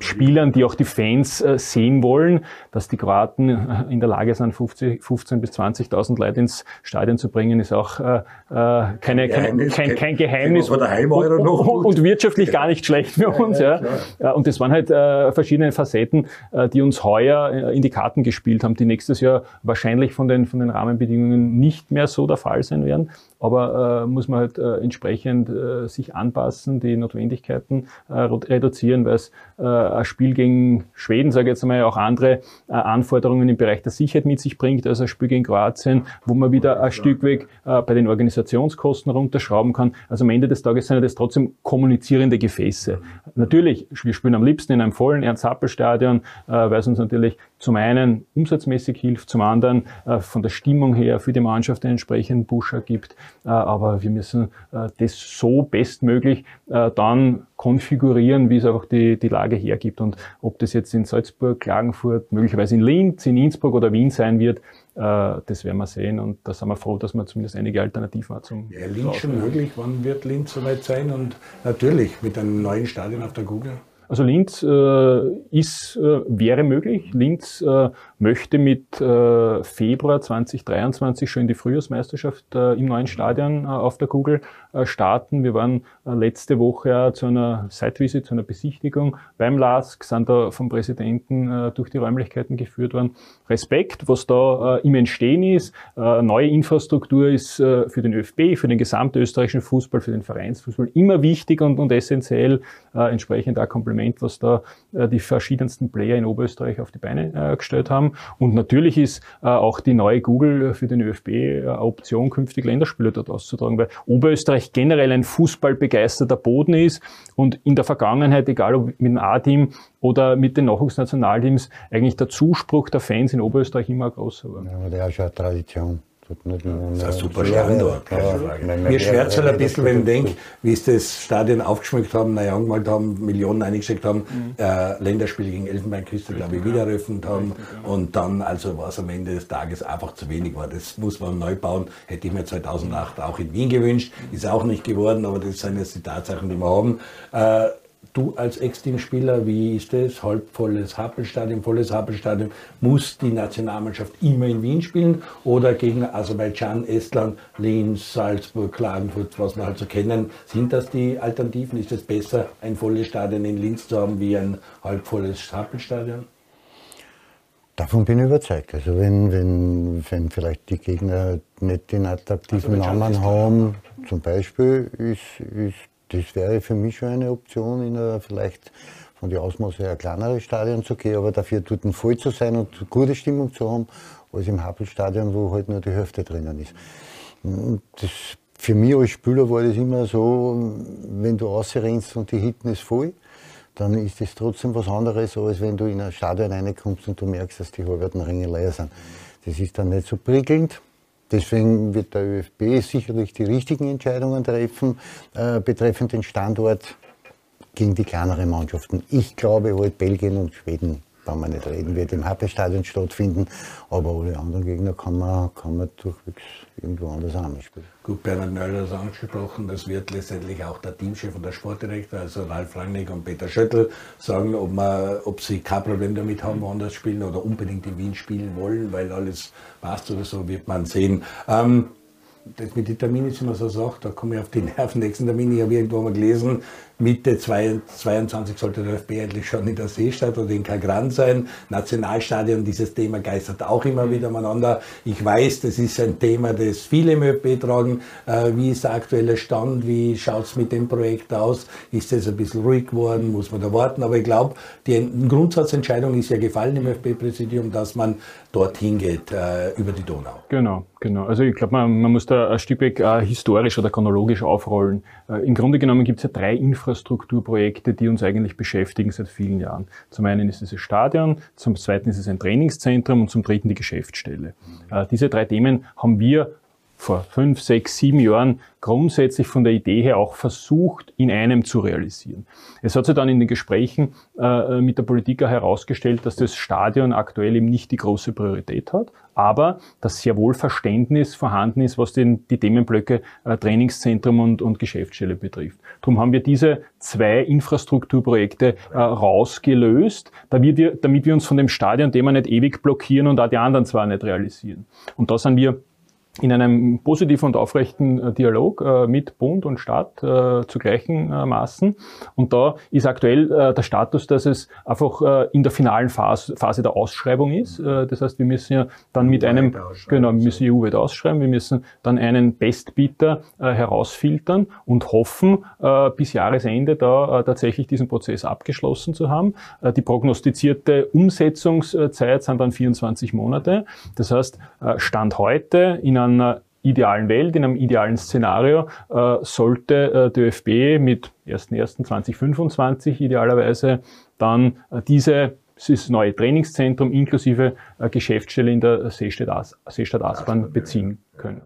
Spielern, die auch die Fans äh, sehen wollen, dass die Kroaten äh, in der Lage sind, 50, 15 bis 20.000 Leute ins Stadion zu bringen, ist auch äh, äh keine, kein, kein, kein Geheimnis und, und, wirtschaftlich gar nicht schlecht für uns. Ja, ja. Und das waren halt äh, verschiedene Facetten, äh, die uns heuer in die Karten gespielt haben, die nächstes Jahr wahrscheinlich von den, von den Rahmenbedingungen nicht mehr so der Fall sein werden. Aber äh, muss man halt äh, entsprechend äh, sich anpassen, die Notwendigkeiten äh, reduzieren, weil es äh, ein Spiel gegen Schweden, sage ich jetzt einmal, auch andere äh, Anforderungen im Bereich der Sicherheit mit sich bringt, als ein Spiel gegen Kroatien, wo man wieder ein Stück weg äh, bei den Organisationskosten runterschrauben kann. Also am Ende des Tages sind das trotzdem kommunizierende Gefäße. Natürlich, wir spielen am liebsten in einem vollen Ernst-Happel-Stadion, äh, weil es uns natürlich zum einen umsatzmäßig hilft, zum anderen äh, von der Stimmung her für die Mannschaft einen entsprechenden Pusher gibt. Äh, aber wir müssen äh, das so bestmöglich äh, dann konfigurieren, wie es einfach die, die Lage hergibt. Und ob das jetzt in Salzburg, Klagenfurt, möglicherweise in Linz, in Innsbruck oder Wien sein wird, das werden wir sehen. Und da sind wir froh, dass wir zumindest einige Alternativen haben zum Ja, Linz schon möglich. Wann wird Linz soweit sein? Und natürlich mit einem neuen Stadion auf der Google. Also Linz äh, ist, äh, wäre möglich. Linz äh, möchte mit äh, Februar 2023 schon in die Frühjahrsmeisterschaft äh, im neuen Stadion äh, auf der Kugel starten. Wir waren letzte Woche zu einer Site-Visit, zu einer Besichtigung beim LASK, sind da vom Präsidenten durch die Räumlichkeiten geführt worden. Respekt, was da im Entstehen ist. Neue Infrastruktur ist für den ÖFB, für den gesamtösterreichischen Fußball, für den Vereinsfußball immer wichtig und, und essentiell. Entsprechend auch Kompliment, was da die verschiedensten Player in Oberösterreich auf die Beine gestellt haben. Und natürlich ist äh, auch die neue Google für den ÖFB äh, Option, künftig Länderspiele dort auszutragen, weil Oberösterreich generell ein fußballbegeisterter Boden ist und in der Vergangenheit, egal ob mit dem A-Team oder mit den Nachwuchsnationalteams, eigentlich der Zuspruch der Fans in Oberösterreich immer größer war. Ja, der ist ja Tradition. Das ist ein super Standort. Mir schwert halt ein bisschen, wenn ich denke, wie sie das Stadion aufgeschmückt haben, neu angemalt haben, Millionen eingesteckt haben, mhm. äh, Länderspiele gegen Elfenbeinküste, glaube ich, wieder eröffnet haben und dann, also was am Ende des Tages einfach zu wenig war. Das muss man neu bauen, hätte ich mir 2008 auch in Wien gewünscht, ist auch nicht geworden, aber das sind jetzt die Tatsachen, die wir haben. Äh, Du als Ex-Teamspieler, wie ist es? Halbvolles Happelstadion, volles Happelstadion. Muss die Nationalmannschaft immer in Wien spielen oder gegen Aserbaidschan, Estland, Linz, Salzburg, Klagenfurt, was wir halt so kennen? Sind das die Alternativen? Ist es besser, ein volles Stadion in Linz zu haben wie ein halbvolles Happelstadion? Davon bin ich überzeugt. Also wenn, wenn, wenn vielleicht die Gegner nicht den attraktiven also Namen haben, zum Beispiel, ist, ist das wäre für mich schon eine Option, in einer vielleicht von den Ausmaße her kleinere Stadion zu gehen, aber dafür dort voll zu sein und gute Stimmung zu haben, als im Happelstadion, wo halt nur die Hälfte drinnen ist. Das, für mich als Spieler war das immer so, wenn du rausrennst und die Hitten ist voll, dann ist das trotzdem was anderes, als wenn du in ein Stadion reinkommst und du merkst, dass die halben Ringe leer sind. Das ist dann nicht so prickelnd. Deswegen wird der ÖFB sicherlich die richtigen Entscheidungen treffen äh, betreffend den Standort gegen die kleineren Mannschaften. Ich glaube halt Belgien und Schweden brauchen wir nicht reden, wird im Happelstadion stattfinden, aber alle anderen Gegner kann man, kann man durchwegs irgendwo anders auch spielen. Gut, Bernhard Nöller hat es angesprochen, das wird letztendlich auch der Teamchef und der Sportdirektor, also Ralf Rangnick und Peter Schöttl, sagen, ob, man, ob sie kein Problem damit haben, woanders spielen oder unbedingt in Wien spielen wollen, weil alles passt oder so, wird man sehen. Ähm, das mit den Terminen ist immer so sagt, da komme ich auf die Nerven. Nächsten Termin, ich habe irgendwo mal gelesen, Mitte 22 sollte der ÖFB eigentlich schon in der Seestadt oder in Kagran sein. Nationalstadion, dieses Thema geistert auch immer wieder umeinander. Ich weiß, das ist ein Thema, das viele im ÖFB tragen. Äh, wie ist der aktuelle Stand? Wie schaut es mit dem Projekt aus? Ist es ein bisschen ruhig geworden? Muss man da warten? Aber ich glaube, die Grundsatzentscheidung ist ja gefallen im ÖFB-Präsidium, dass man dorthin geht, äh, über die Donau. Genau, genau. Also ich glaube, man, man, muss da ein Stück weg äh, historisch oder chronologisch aufrollen. Im Grunde genommen gibt es ja drei Infrastrukturen Infrastrukturprojekte, die uns eigentlich beschäftigen seit vielen Jahren. Zum einen ist es das Stadion, zum zweiten ist es ein Trainingszentrum und zum dritten die Geschäftsstelle. Äh, diese drei Themen haben wir vor fünf, sechs, sieben Jahren grundsätzlich von der Idee her auch versucht, in einem zu realisieren. Es hat sich dann in den Gesprächen äh, mit der Politik herausgestellt, dass das Stadion aktuell eben nicht die große Priorität hat, aber dass sehr wohl Verständnis vorhanden ist, was den, die Themenblöcke äh, Trainingszentrum und, und Geschäftsstelle betrifft. Darum haben wir diese zwei Infrastrukturprojekte äh, rausgelöst, damit wir, damit wir uns von dem Stadion-Thema nicht ewig blockieren und auch die anderen zwar nicht realisieren. Und da sind wir in einem positiven und aufrechten äh, Dialog äh, mit Bund und Staat äh, zu gleichen Maßen. Und da ist aktuell der Status, dass es einfach in der finalen Phase, Phase der Ausschreibung ist. Das heißt, wir müssen ja dann mit einem, genau, wir müssen EU-weit ausschreiben, wir müssen dann einen Bestbieter herausfiltern und hoffen, bis Jahresende da tatsächlich diesen Prozess abgeschlossen zu haben. Die prognostizierte Umsetzungszeit sind dann 24 Monate. Das heißt, Stand heute in einer idealen Welt, in einem idealen Szenario, äh, sollte äh, der ÖFB mit 1.1.2025 idealerweise dann äh, diese dieses neue Trainingszentrum inklusive äh, Geschäftsstelle in der Seestadt, As Seestadt Aspern beziehen können.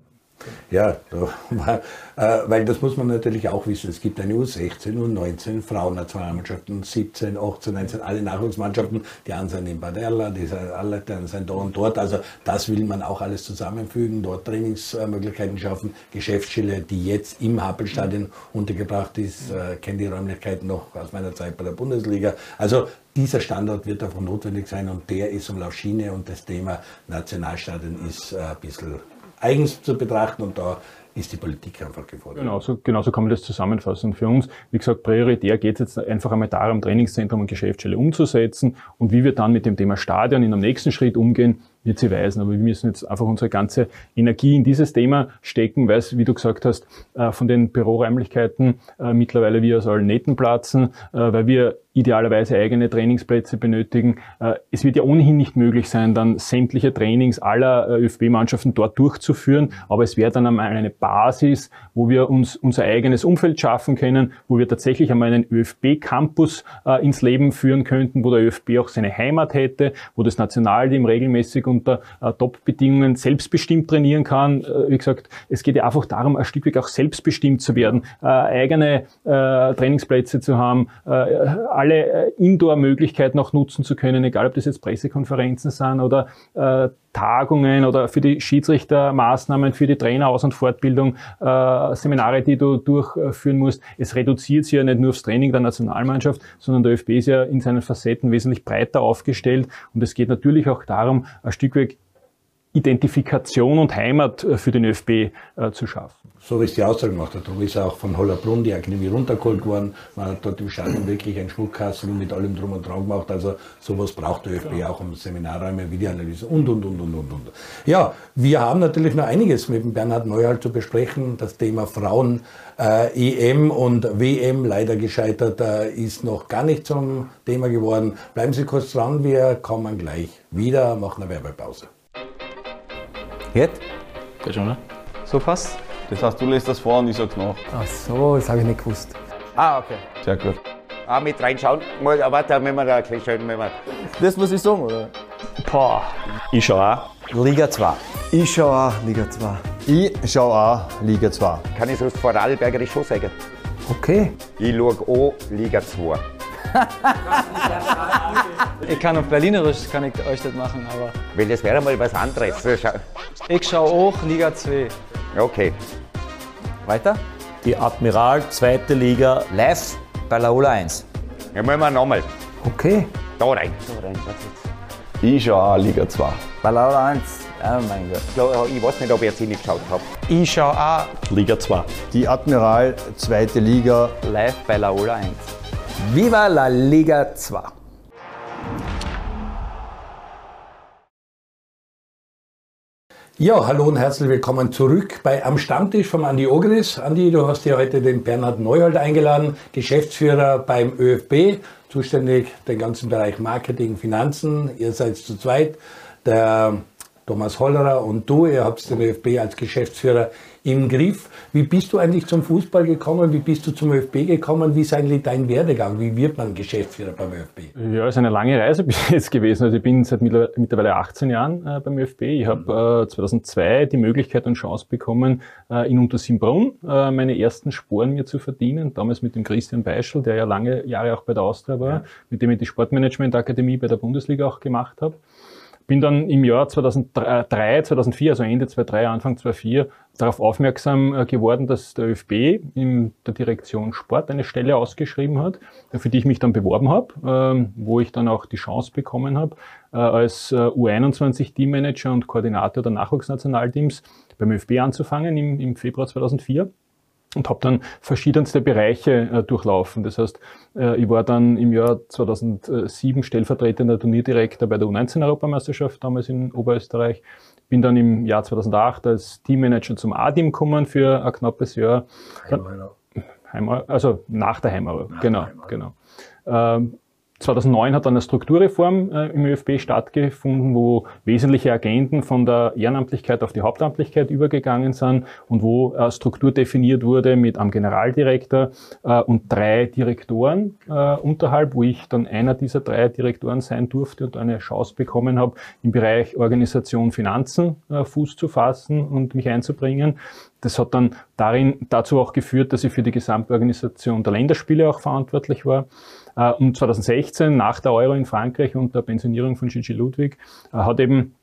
Ja, (laughs) äh, weil das muss man natürlich auch wissen. Es gibt eine U16, U19, Frauennationalmannschaften, 17, 18, 19, alle Nachwuchsmannschaften, die einen sind in Baderla, die sind alle, die sind da und dort. Also das will man auch alles zusammenfügen, dort Trainingsmöglichkeiten schaffen, Geschäftsstelle, die jetzt im Happelstadion untergebracht ist, äh, kenne die Räumlichkeiten noch aus meiner Zeit bei der Bundesliga. Also dieser Standort wird einfach notwendig sein und der ist um Lauschine und das Thema Nationalstadion ist äh, ein bisschen eigens zu betrachten und da ist die Politik einfach gefordert. Genau so, genau so kann man das zusammenfassen. Für uns, wie gesagt, prioritär geht es jetzt einfach einmal darum, Trainingszentrum und Geschäftsstelle umzusetzen und wie wir dann mit dem Thema Stadion in einem nächsten Schritt umgehen, wird sie weisen. Aber wir müssen jetzt einfach unsere ganze Energie in dieses Thema stecken, weil es, wie du gesagt hast, äh, von den Büroräumlichkeiten äh, mittlerweile wir aus allen Nähten platzen, äh, weil wir idealerweise eigene Trainingsplätze benötigen. Es wird ja ohnehin nicht möglich sein, dann sämtliche Trainings aller ÖFB-Mannschaften dort durchzuführen, aber es wäre dann einmal eine Basis, wo wir uns unser eigenes Umfeld schaffen können, wo wir tatsächlich einmal einen ÖFB-Campus ins Leben führen könnten, wo der ÖFB auch seine Heimat hätte, wo das Nationalteam regelmäßig unter äh, Top-Bedingungen selbstbestimmt trainieren kann. Äh, wie gesagt, es geht ja einfach darum, ein Stück weit auch selbstbestimmt zu werden, äh, eigene äh, Trainingsplätze zu haben, äh, alle alle Indoor-Möglichkeiten auch nutzen zu können, egal ob das jetzt Pressekonferenzen sind oder äh, Tagungen oder für die Schiedsrichtermaßnahmen, für die Traineraus- und Fortbildung, äh, Seminare, die du durchführen musst. Es reduziert sich ja nicht nur aufs Training der Nationalmannschaft, sondern der ÖFB ist ja in seinen Facetten wesentlich breiter aufgestellt und es geht natürlich auch darum, ein Stück weit Identifikation und Heimat äh, für den ÖFB äh, zu schaffen. So wie es die Aussage gemacht hat, da ist auch von Hollerbrunn die Akademie runtergeholt worden. Man hat dort im Stadion wirklich ein Schmuckkasten mit allem drum und dran gemacht. Also sowas braucht der ÖFB ja. auch um Seminarräume, Videoanalyse und, und, und, und, und, und. Ja, wir haben natürlich noch einiges mit dem Bernhard Neuhalt zu besprechen. Das Thema Frauen, äh, EM und WM leider gescheitert, äh, ist noch gar nicht zum Thema geworden. Bleiben Sie kurz dran, wir kommen gleich wieder, machen eine Werbepause. Jetzt? Geht schon, ne? So passt. Das heißt, du lässt das vor und ich sag's nach. Ach so, das habe ich nicht gewusst. Ah, okay. Sehr gut. Ah, mit reinschauen. Mal, warte, wenn wir da ein bisschen schön, wenn wir. Das muss ich sagen, oder? Boah. Ich schau auch. Liga 2. Ich schau auch Liga 2. Ich schau auch Liga 2. Kann ich so das Vorarlbergerisch schon sagen? Okay. Ich schau auch Liga 2. (laughs) ich kann auf Berlinerisch kann ich euch das machen, aber. Weil das wäre mal was anderes. Ich schaue auch Liga 2. Okay. Weiter? Die Admiral, zweite Liga, live bei Laola 1. Ja, machen wir nochmal. Okay. Da rein. Da rein. Ich schaue auch Liga 2. Bei Laola 1. Oh mein Gott. Ich weiß nicht, ob ich jetzt nicht geschaut habe. Ich schaue auch Liga 2. Die Admiral, zweite Liga, live bei Laola 1. Viva la Liga 2! Ja, hallo und herzlich willkommen zurück bei Am Stammtisch von Andi Ogris. Andi, du hast hier heute den Bernhard Neuhold eingeladen, Geschäftsführer beim ÖFB, zuständig den ganzen Bereich Marketing, Finanzen. Ihr seid zu zweit, der Thomas Hollerer und du, ihr habt den ÖFB als Geschäftsführer im Griff. Wie bist du eigentlich zum Fußball gekommen? Wie bist du zum ÖFB gekommen? Wie ist eigentlich dein Werdegang? Wie wird man Geschäftsführer beim ÖFB? Ja, es ist eine lange Reise bis (laughs) jetzt gewesen. Also ich bin seit mittlerweile 18 Jahren äh, beim ÖFB. Ich habe äh, 2002 die Möglichkeit und Chance bekommen, äh, in Untersimbrunn äh, meine ersten Sporen mir zu verdienen. Damals mit dem Christian Beischel, der ja lange Jahre auch bei der Austria war, ja. mit dem ich die Sportmanagement Akademie bei der Bundesliga auch gemacht habe. Bin dann im Jahr 2003, 2004, also Ende 2003, Anfang 2004, darauf aufmerksam äh, geworden, dass der ÖFB in der Direktion Sport eine Stelle ausgeschrieben hat, für die ich mich dann beworben habe, ähm, wo ich dann auch die Chance bekommen habe, äh, als äh, U21-Teammanager und Koordinator der Nachwuchsnationalteams beim ÖFB anzufangen im, im Februar 2004 und habe dann verschiedenste Bereiche äh, durchlaufen. Das heißt, äh, ich war dann im Jahr 2007 stellvertretender Turnierdirektor bei der U19-Europameisterschaft, damals in Oberösterreich. Bin dann im Jahr 2008 als Teammanager zum A-Team gekommen für ein knappes Jahr. Heim, also nach der Heimeuro, genau, genau. Ähm, 2009 hat dann eine Strukturreform äh, im ÖFB stattgefunden, wo wesentliche Agenten von der Ehrenamtlichkeit auf die Hauptamtlichkeit übergegangen sind und wo äh, Struktur definiert wurde mit einem Generaldirektor äh, und drei Direktoren äh, unterhalb, wo ich dann einer dieser drei Direktoren sein durfte und eine Chance bekommen habe, im Bereich Organisation Finanzen äh, Fuß zu fassen und mich einzubringen. Das hat dann darin dazu auch geführt, dass ich für die Gesamtorganisation der Länderspiele auch verantwortlich war. Äh, und 2016, nach der Euro in Frankreich und der Pensionierung von Gigi Ludwig, äh, hat eben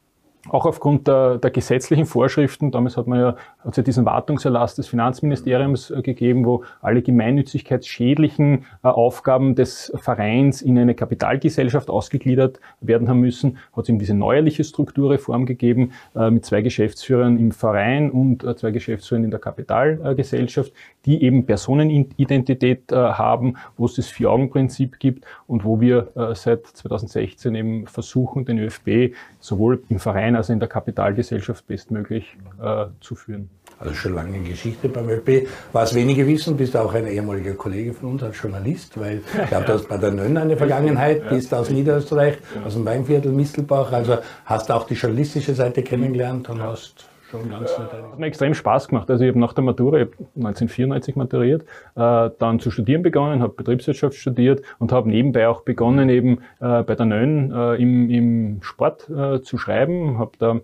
auch aufgrund der, der, gesetzlichen Vorschriften, damals hat man ja, hat ja diesen Wartungserlass des Finanzministeriums äh, gegeben, wo alle gemeinnützigkeitsschädlichen äh, Aufgaben des Vereins in eine Kapitalgesellschaft ausgegliedert werden haben müssen, hat es eben diese neuerliche Strukturreform gegeben äh, mit zwei Geschäftsführern im Verein und zwei Geschäftsführern in der Kapitalgesellschaft, die eben Personenidentität haben, wo es das Vier-Augen-Prinzip gibt und wo wir seit 2016 eben versuchen, den ÖFB sowohl im Verein also in der Kapitalgesellschaft bestmöglich äh, zu führen. Also schon lange Geschichte beim ÖP. Was wenige wissen, bist du auch ein ehemaliger Kollege von uns als Journalist, weil ich glaube, du hast bei der Nönn eine Vergangenheit, bist aus Niederösterreich, aus dem Weinviertel Mistelbach, also hast auch die journalistische Seite kennengelernt und hast schon ganz ja, Hat mir extrem Spaß gemacht. Also ich habe nach der Matura, ich habe 1994 maturiert, äh, dann zu studieren begonnen, habe Betriebswirtschaft studiert und habe nebenbei auch begonnen, eben äh, bei der Nön äh, im, im Sport äh, zu schreiben. Habe da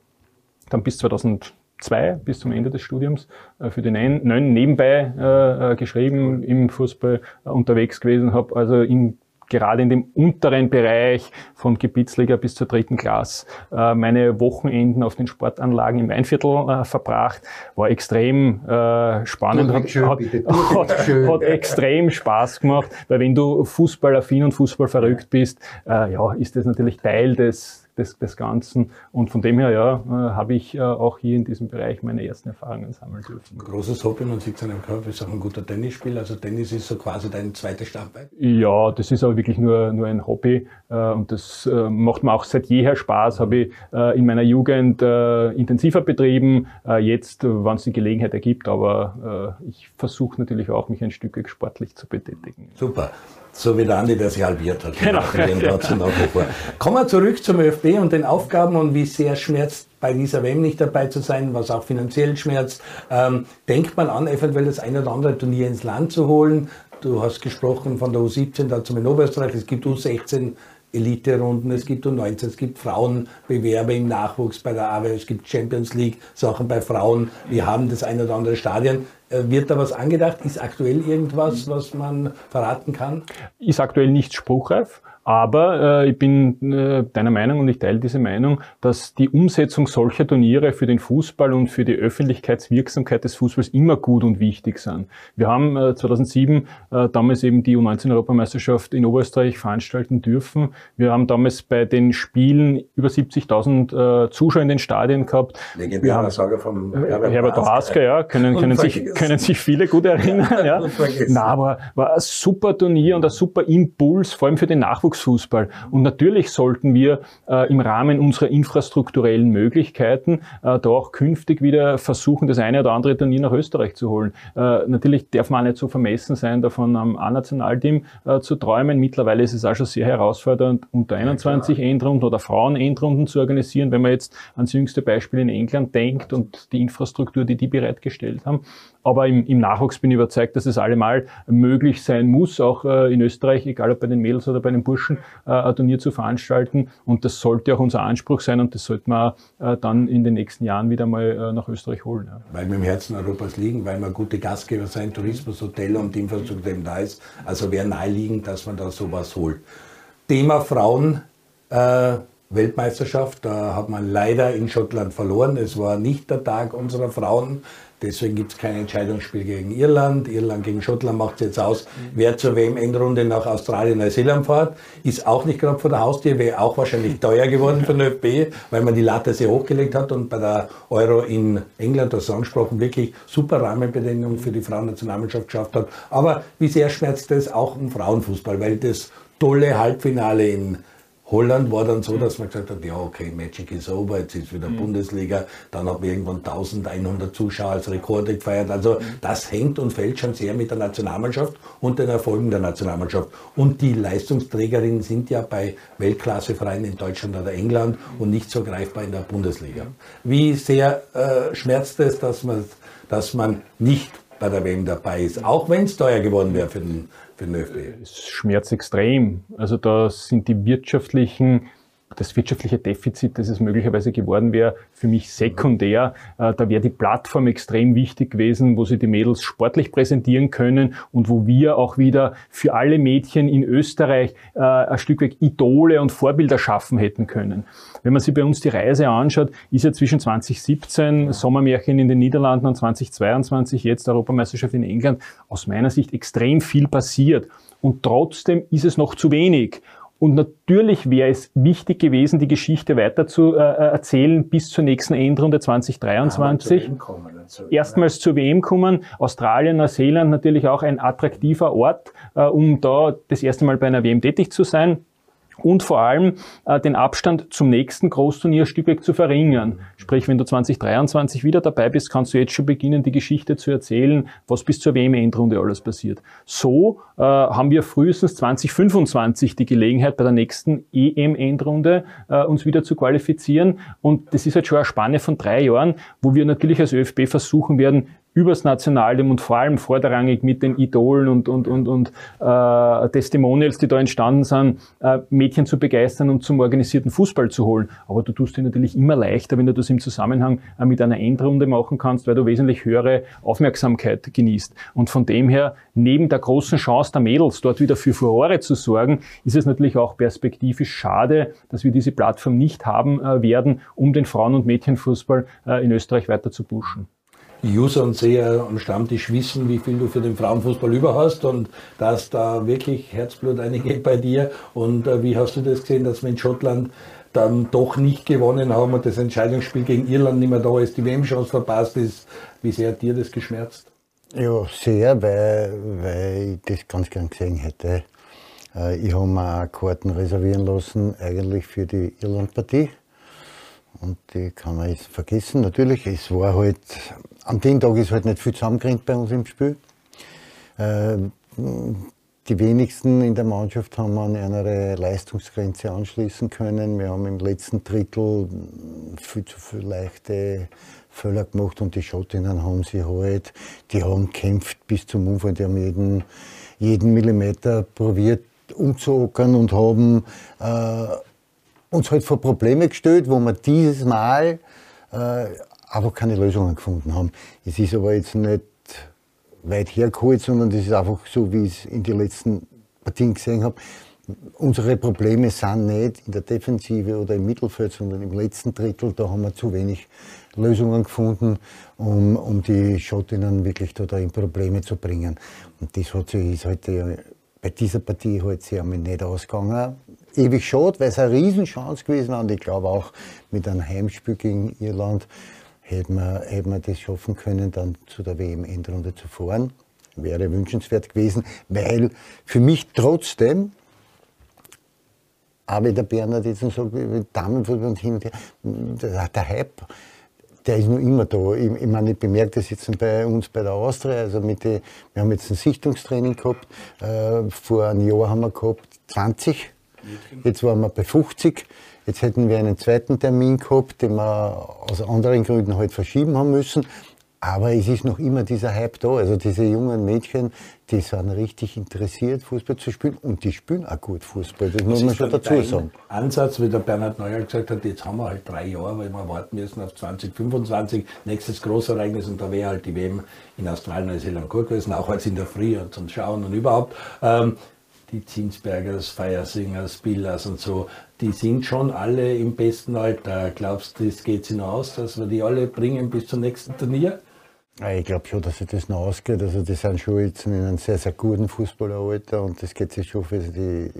dann bis 2002, bis zum Ende des Studiums, äh, für die Nön nebenbei äh, geschrieben, im Fußball unterwegs gewesen, habe also in gerade in dem unteren Bereich von Gebietsliga bis zur dritten Klasse äh, meine Wochenenden auf den Sportanlagen im Weinviertel äh, verbracht. War extrem äh, spannend, hat, schön, hat, hat, hat, extrem Spaß gemacht, weil wenn du Fußballaffin und Fußballverrückt bist, ja, ist das natürlich Teil des, des, des Ganzen. Und von dem her, ja, äh, habe ich äh, auch hier in diesem Bereich meine ersten Erfahrungen sammeln dürfen. Großes Hobby, man sieht es an dem Körper, ist auch ein guter Tennisspieler. Also Tennis ist so quasi dein zweites Standbein? Ja, das ist aber wirklich nur, nur ein Hobby. Äh, und das äh, macht mir auch seit jeher Spaß. Habe ich äh, in meiner Jugend äh, intensiver betrieben. jetzt, wenn es die Gelegenheit ergibt. Aber ich versuche natürlich auch, mich ein Stück sportlich zu betätigen. Super. So wie der Andi, der sich halbiert hat. Genau. Kommen wir zurück zum ÖFB und den Aufgaben und wie sehr schmerzt bei dieser WM nicht dabei zu sein, was auch finanziell schmerzt. Ähm, denkt man an, eventuell das ein oder andere Turnier ins Land zu holen. Du hast gesprochen von der U17 dazu in Oberösterreich. Es gibt U16 Elite-Runden, es gibt U19, es gibt Frauenbewerbe im Nachwuchs bei der AWE, es gibt Champions League Sachen bei Frauen. Wir haben das ein oder andere Stadion. Äh, wird da was angedacht? Ist aktuell irgendwas, was man verraten kann? Ist aktuell nicht spruchreif. Aber äh, ich bin äh, deiner Meinung und ich teile diese Meinung, dass die Umsetzung solcher Turniere für den Fußball und für die Öffentlichkeitswirksamkeit des Fußballs immer gut und wichtig sind. Wir haben äh, 2007 äh, damals eben die U19-Europameisterschaft in Oberösterreich veranstalten dürfen. Wir haben damals bei den Spielen über 70.000 äh, Zuschauer in den Stadien gehabt. Legendärer Sager vom äh, Herbert, Herbert Hasker, ja, können, können, sich, können sich viele gut erinnern. ja. Na, aber war ein super Turnier und ein super Impuls, vor allem für den Nachwuchs Nachwuchsfußball. Und natürlich sollten wir äh, im Rahmen unserer infrastrukturellen Möglichkeiten äh, da auch künftig wieder versuchen, das eine oder andere Turnier nach Österreich zu holen. Äh, natürlich darf man auch nicht so vermessen sein, davon am A-Nationalteam äh, zu träumen. Mittlerweile ist es auch schon sehr herausfordernd, unter 21 ja, Endrunden oder Frauen-Endrunden zu organisieren, wenn man jetzt ans jüngste Beispiel in England denkt und die Infrastruktur, die die bereitgestellt haben. Aber im, im Nachwuchs bin ich überzeugt, dass es allemal möglich sein muss, auch äh, in Österreich, egal ob bei den Mädels oder bei den Burschen, äh, ein Turnier zu veranstalten. Und das sollte auch unser Anspruch sein und das sollte man äh, dann in den nächsten Jahren wieder mal äh, nach Österreich holen. Ja. Weil wir im Herzen Europas liegen, weil wir gute Gastgeber sein, Tourismus, Hotel und Infrastruktur eben da ist. Also wäre naheliegend, dass man da sowas holt. Thema Frauen. Äh, Weltmeisterschaft. Da hat man leider in Schottland verloren. Es war nicht der Tag unserer Frauen. Deswegen gibt es kein Entscheidungsspiel gegen Irland. Irland gegen Schottland macht es jetzt aus. Wer zur WM-Endrunde nach Australien, Neuseeland fährt, ist auch nicht gerade vor der Haustür, wäre auch wahrscheinlich (laughs) teuer geworden für den ÖFB, weil man die Latte sehr hochgelegt hat und bei der Euro in England, das angesprochen, wirklich super Rahmenbedingungen für die Frauennationalmannschaft geschafft hat. Aber wie sehr schmerzt es auch im Frauenfußball, weil das tolle Halbfinale in Holland war dann so, dass man gesagt hat, ja okay, Magic is over, jetzt ist wieder mhm. Bundesliga, dann haben wir irgendwann 1100 Zuschauer als Rekorde gefeiert. Also mhm. das hängt und fällt schon sehr mit der Nationalmannschaft und den Erfolgen der Nationalmannschaft. Und die Leistungsträgerinnen sind ja bei Weltklassevereinen in Deutschland oder England und nicht so greifbar in der Bundesliga. Wie sehr äh, schmerzt es, dass man, dass man nicht bei der WM dabei ist, auch wenn es teuer geworden wäre für den für den ÖFB? Es schmerzt extrem. Also da sind die wirtschaftlichen das wirtschaftliche Defizit, das es möglicherweise geworden wäre, für mich sekundär. Äh, da wäre die Plattform extrem wichtig gewesen, wo sie die Mädels sportlich präsentieren können und wo wir auch wieder für alle Mädchen in Österreich äh, ein Stück weit Idole und Vorbilder schaffen hätten können. Wenn man sich bei uns die Reise anschaut, ist ja zwischen 2017 Sommermärchen in den Niederlanden und 2022 jetzt Europameisterschaft in England aus meiner Sicht extrem viel passiert. Und trotzdem ist es noch zu wenig. Und natürlich wäre es wichtig gewesen, die Geschichte weiter zu äh, äh erzählen bis zur nächsten Endrunde 2023. Ja, Erstmals zur WM kommen. Australien, Neuseeland natürlich auch ein attraktiver Ort, äh, um da das erste Mal bei einer WM tätig zu sein und vor allem äh, den Abstand zum nächsten Großturnier Stückweg zu verringern. Sprich, wenn du 2023 wieder dabei bist, kannst du jetzt schon beginnen, die Geschichte zu erzählen, was bis zur WM-Endrunde alles passiert. So äh, haben wir frühestens 2025 die Gelegenheit, bei der nächsten EM-Endrunde äh, uns wieder zu qualifizieren. Und das ist halt schon eine Spanne von drei Jahren, wo wir natürlich als ÖFB versuchen werden, übers Nationalteam und vor allem vorderrangig mit den Idolen und, und, und, und äh, Testimonials, die da entstanden sind, äh, Mädchen zu begeistern und zum organisierten Fußball zu holen. Aber du tust dir natürlich immer leichter, wenn du das im Zusammenhang äh, mit einer Endrunde machen kannst, weil du wesentlich höhere Aufmerksamkeit genießt. Und von dem her, neben der großen Chance der Mädels, dort wieder für Furore zu sorgen, ist es natürlich auch perspektivisch schade, dass wir diese Plattform nicht haben äh, werden, um den Frauen- und Mädchenfußball äh, in Österreich weiter zu pushen. User und Seher am Stammtisch wissen, wie viel du für den Frauenfußball über hast und dass da wirklich Herzblut eingeht bei dir. Und äh, wie hast du das gesehen, dass wir in Schottland dann doch nicht gewonnen haben und das Entscheidungsspiel gegen Irland nicht mehr da ist, die WM-Chance verpasst ist? Wie sehr hat dir das geschmerzt? Ja, sehr, weil, weil ich das ganz gern gesehen hätte. Äh, ich habe mir auch Karten reservieren lassen, eigentlich für die Irland-Partie. Und die kann man jetzt vergessen. Natürlich, es war halt, am den Tag ist halt nicht viel zusammengerannt bei uns im Spiel. Äh, die wenigsten in der Mannschaft haben an eine Leistungsgrenze anschließen können. Wir haben im letzten Drittel viel zu viele leichte Fehler gemacht und die Schottinnen haben sie halt, die haben gekämpft bis zum Umfall, die haben jeden, jeden Millimeter probiert umzuockern und haben äh, uns halt vor Probleme gestellt, wo wir dieses Mal äh, einfach keine Lösungen gefunden haben. Es ist aber jetzt nicht weit hergeholt, sondern das ist einfach so, wie ich es in den letzten Partien gesehen habe. Unsere Probleme sind nicht in der Defensive oder im Mittelfeld, sondern im letzten Drittel. Da haben wir zu wenig Lösungen gefunden, um, um die Schottinnen wirklich da, in Probleme zu bringen. Und das hat sich, halt bei dieser Partie halt sehr nicht ausgegangen ewig schade, weil es eine Riesenchance gewesen war. Und ich glaube auch mit einem Heimspiel gegen Irland hätten wir, hätten wir das schaffen können, dann zu der WM-Endrunde zu fahren. Wäre wünschenswert gewesen, weil für mich trotzdem, aber der Bernhard jetzt so Damenfußball und hin und her, der Hype, der ist noch immer da. Ich, ich meine, ich bemerke das jetzt bei uns bei der Austria. Also mit die, wir haben jetzt ein Sichtungstraining gehabt. Äh, vor einem Jahr haben wir gehabt 20 Jetzt waren wir bei 50. Jetzt hätten wir einen zweiten Termin gehabt, den wir aus anderen Gründen halt verschieben haben müssen. Aber es ist noch immer dieser Hype da. Also diese jungen Mädchen, die sind richtig interessiert, Fußball zu spielen. Und die spielen auch gut Fußball. Das, das muss man schon dazu sagen. Ansatz, wie der Bernhard Neuer gesagt hat, jetzt haben wir halt drei Jahre, weil wir warten müssen auf 2025. Nächstes Großereignis und da wäre halt die WM in Australien, Neuseeland gut gewesen, auch als in der Früh und zum Schauen und überhaupt. Ähm, die Zinsbergers, Feiersingers, Billers und so, die sind schon alle im besten Alter. Glaubst du, das geht sich noch aus, dass wir die alle bringen bis zum nächsten Turnier? Ich glaube schon, dass sich das noch ausgeht. Also die sind schon jetzt in einem sehr, sehr guten Fußballeralter und das geht sich schon für die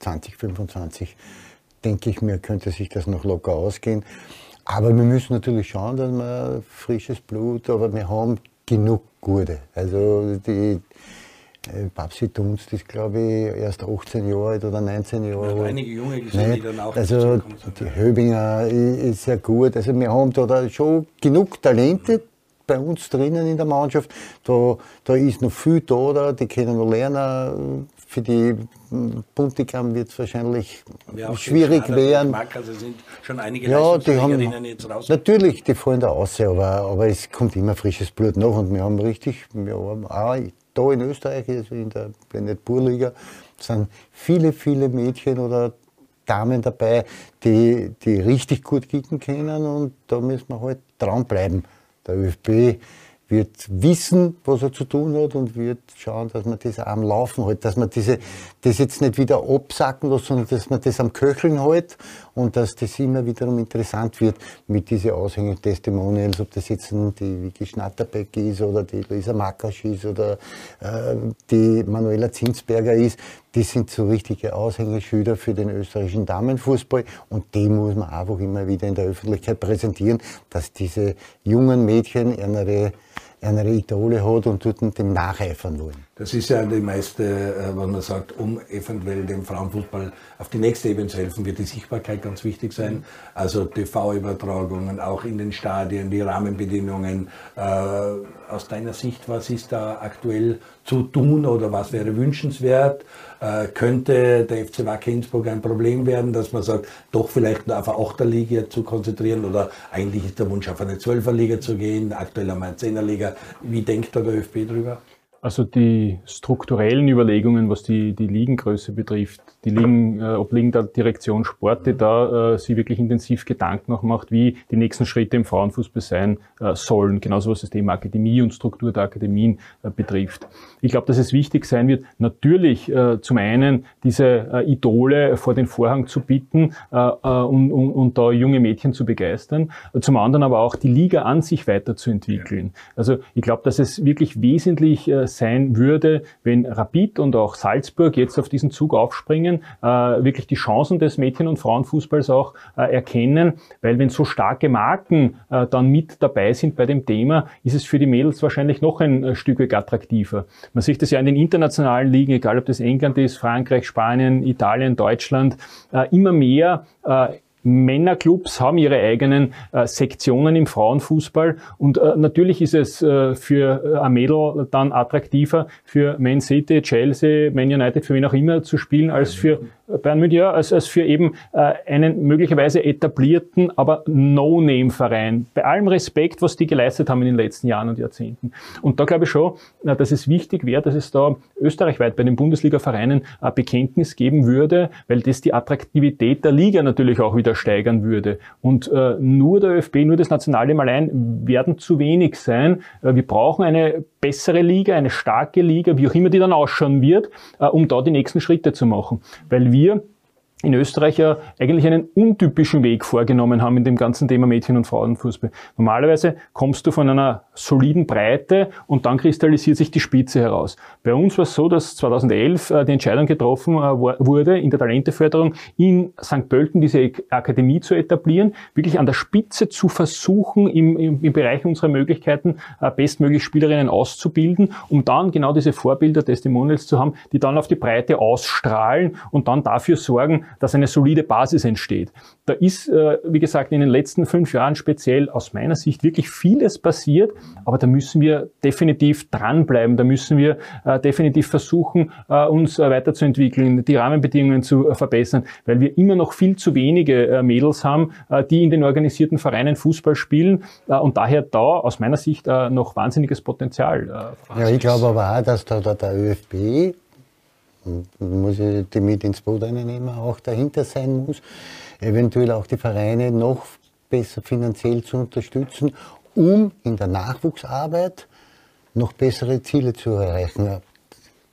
20, 25, denke ich mir, könnte sich das noch locker ausgehen. Aber wir müssen natürlich schauen, dass wir frisches Blut, aber wir haben genug Gute. Also die, Babsi Dunst ist, glaube ich, erst 18 Jahre alt oder 19 Jahre alt. einige junge gesehen, die dann auch Also die Höbinger ist sehr gut. Also wir haben da, schon genug Talente bei uns drinnen in der Mannschaft. Da, da ist noch viel da, da die können noch lernen. Für die Buntigam wird es wahrscheinlich schwierig werden. Also sind schon einige ja, die haben, jetzt raus. Natürlich, die fallen da raus, aber, aber es kommt immer frisches Blut nach und wir haben richtig, wir haben auch da in Österreich, also in der Planet Burliga, sind viele, viele Mädchen oder Damen dabei, die, die richtig gut kicken können und da müssen wir halt dranbleiben. Der ÖFB wird wissen, was er zu tun hat und wird schauen, dass man das am Laufen hält, dass man diese, das jetzt nicht wieder absacken lässt, sondern dass man das am Köcheln hält und dass das immer wiederum interessant wird mit diesen Aushängen Testimonials, ob das jetzt die Vicky Schnatterbeck ist oder die Lisa Makasch ist oder äh, die Manuela Zinsberger ist. Das sind so richtige Aushängeschilder für den österreichischen Damenfußball und die muss man einfach immer wieder in der Öffentlichkeit präsentieren, dass diese jungen Mädchen ihre eine Idole hat und dort dem nacheifern wollen. Das ist ja die meiste, äh, was man sagt, um eventuell dem Frauenfußball auf die nächste Ebene zu helfen, wird die Sichtbarkeit ganz wichtig sein. Also TV-Übertragungen, auch in den Stadien, die Rahmenbedingungen. Äh, aus deiner Sicht, was ist da aktuell zu tun oder was wäre wünschenswert? Äh, könnte der FC Wacker Innsbruck ein Problem werden, dass man sagt, doch vielleicht nur auf eine Achterliga zu konzentrieren oder eigentlich ist der Wunsch auf eine Zwölferliga zu gehen, aktuell haben wir eine Zehnerliga. Wie denkt da der ÖFB drüber? Also die strukturellen Überlegungen, was die, die Ligengröße betrifft, die liegen, äh, obliegen der Direktion Sport, die da äh, sie wirklich intensiv Gedanken noch macht, wie die nächsten Schritte im Frauenfußball sein äh, sollen, genauso was das Thema Akademie und Struktur der Akademien äh, betrifft. Ich glaube, dass es wichtig sein wird, natürlich äh, zum einen diese äh, Idole vor den Vorhang zu bitten äh, äh und, und, und da junge Mädchen zu begeistern, zum anderen aber auch die Liga an sich weiterzuentwickeln. Also ich glaube, dass es wirklich wesentlich äh, sein würde, wenn Rapid und auch Salzburg jetzt auf diesen Zug aufspringen, äh, wirklich die Chancen des Mädchen- und Frauenfußballs auch äh, erkennen, weil wenn so starke Marken äh, dann mit dabei sind bei dem Thema, ist es für die Mädels wahrscheinlich noch ein Stück attraktiver. Man sieht das ja in den internationalen Ligen, egal ob das England ist, Frankreich, Spanien, Italien, Deutschland, immer mehr Männerclubs haben ihre eigenen äh, Sektionen im Frauenfußball und äh, natürlich ist es äh, für äh, ein Mädel dann attraktiver, für Man City, Chelsea, Man United, für wen auch immer zu spielen, als für Bayern München, ja, als, als für eben äh, einen möglicherweise etablierten, aber No-Name-Verein. Bei allem Respekt, was die geleistet haben in den letzten Jahren und Jahrzehnten. Und da glaube ich schon, dass es wichtig wäre, dass es da österreichweit bei den Bundesliga-Vereinen ein Bekenntnis geben würde, weil das die Attraktivität der Liga natürlich auch wieder steigern würde. Und äh, nur der ÖFB, nur das Nationalteam allein werden zu wenig sein. Äh, wir brauchen eine bessere Liga, eine starke Liga, wie auch immer die dann ausschauen wird, äh, um da die nächsten Schritte zu machen. Weil wir in Österreich ja eigentlich einen untypischen Weg vorgenommen haben in dem ganzen Thema Mädchen- und Frauenfußball. Normalerweise kommst du von einer soliden Breite und dann kristallisiert sich die Spitze heraus. Bei uns war es so, dass 2011 äh, die Entscheidung getroffen äh, wurde, in der Talenteförderung in St. Pölten diese Akademie zu etablieren, wirklich an der Spitze zu versuchen, im, im, im Bereich unserer Möglichkeiten äh, bestmöglich Spielerinnen auszubilden, um dann genau diese Vorbilder, Testimonials zu haben, die dann auf die Breite ausstrahlen und dann dafür sorgen, dass eine solide Basis entsteht. Da ist, äh, wie gesagt, in den letzten fünf Jahren speziell aus meiner Sicht wirklich vieles passiert, aber da müssen wir definitiv dranbleiben, da müssen wir äh, definitiv versuchen, äh, uns weiterzuentwickeln, die Rahmenbedingungen zu verbessern, weil wir immer noch viel zu wenige Mädels haben, die in den organisierten Vereinen Fußball spielen und daher da aus meiner Sicht noch wahnsinniges Potenzial. Ja, ich glaube aber auch, dass da, da der ÖFB muss ich die mit ins Boot einnehmen, auch dahinter sein muss, eventuell auch die Vereine noch besser finanziell zu unterstützen, um in der Nachwuchsarbeit noch bessere Ziele zu erreichen.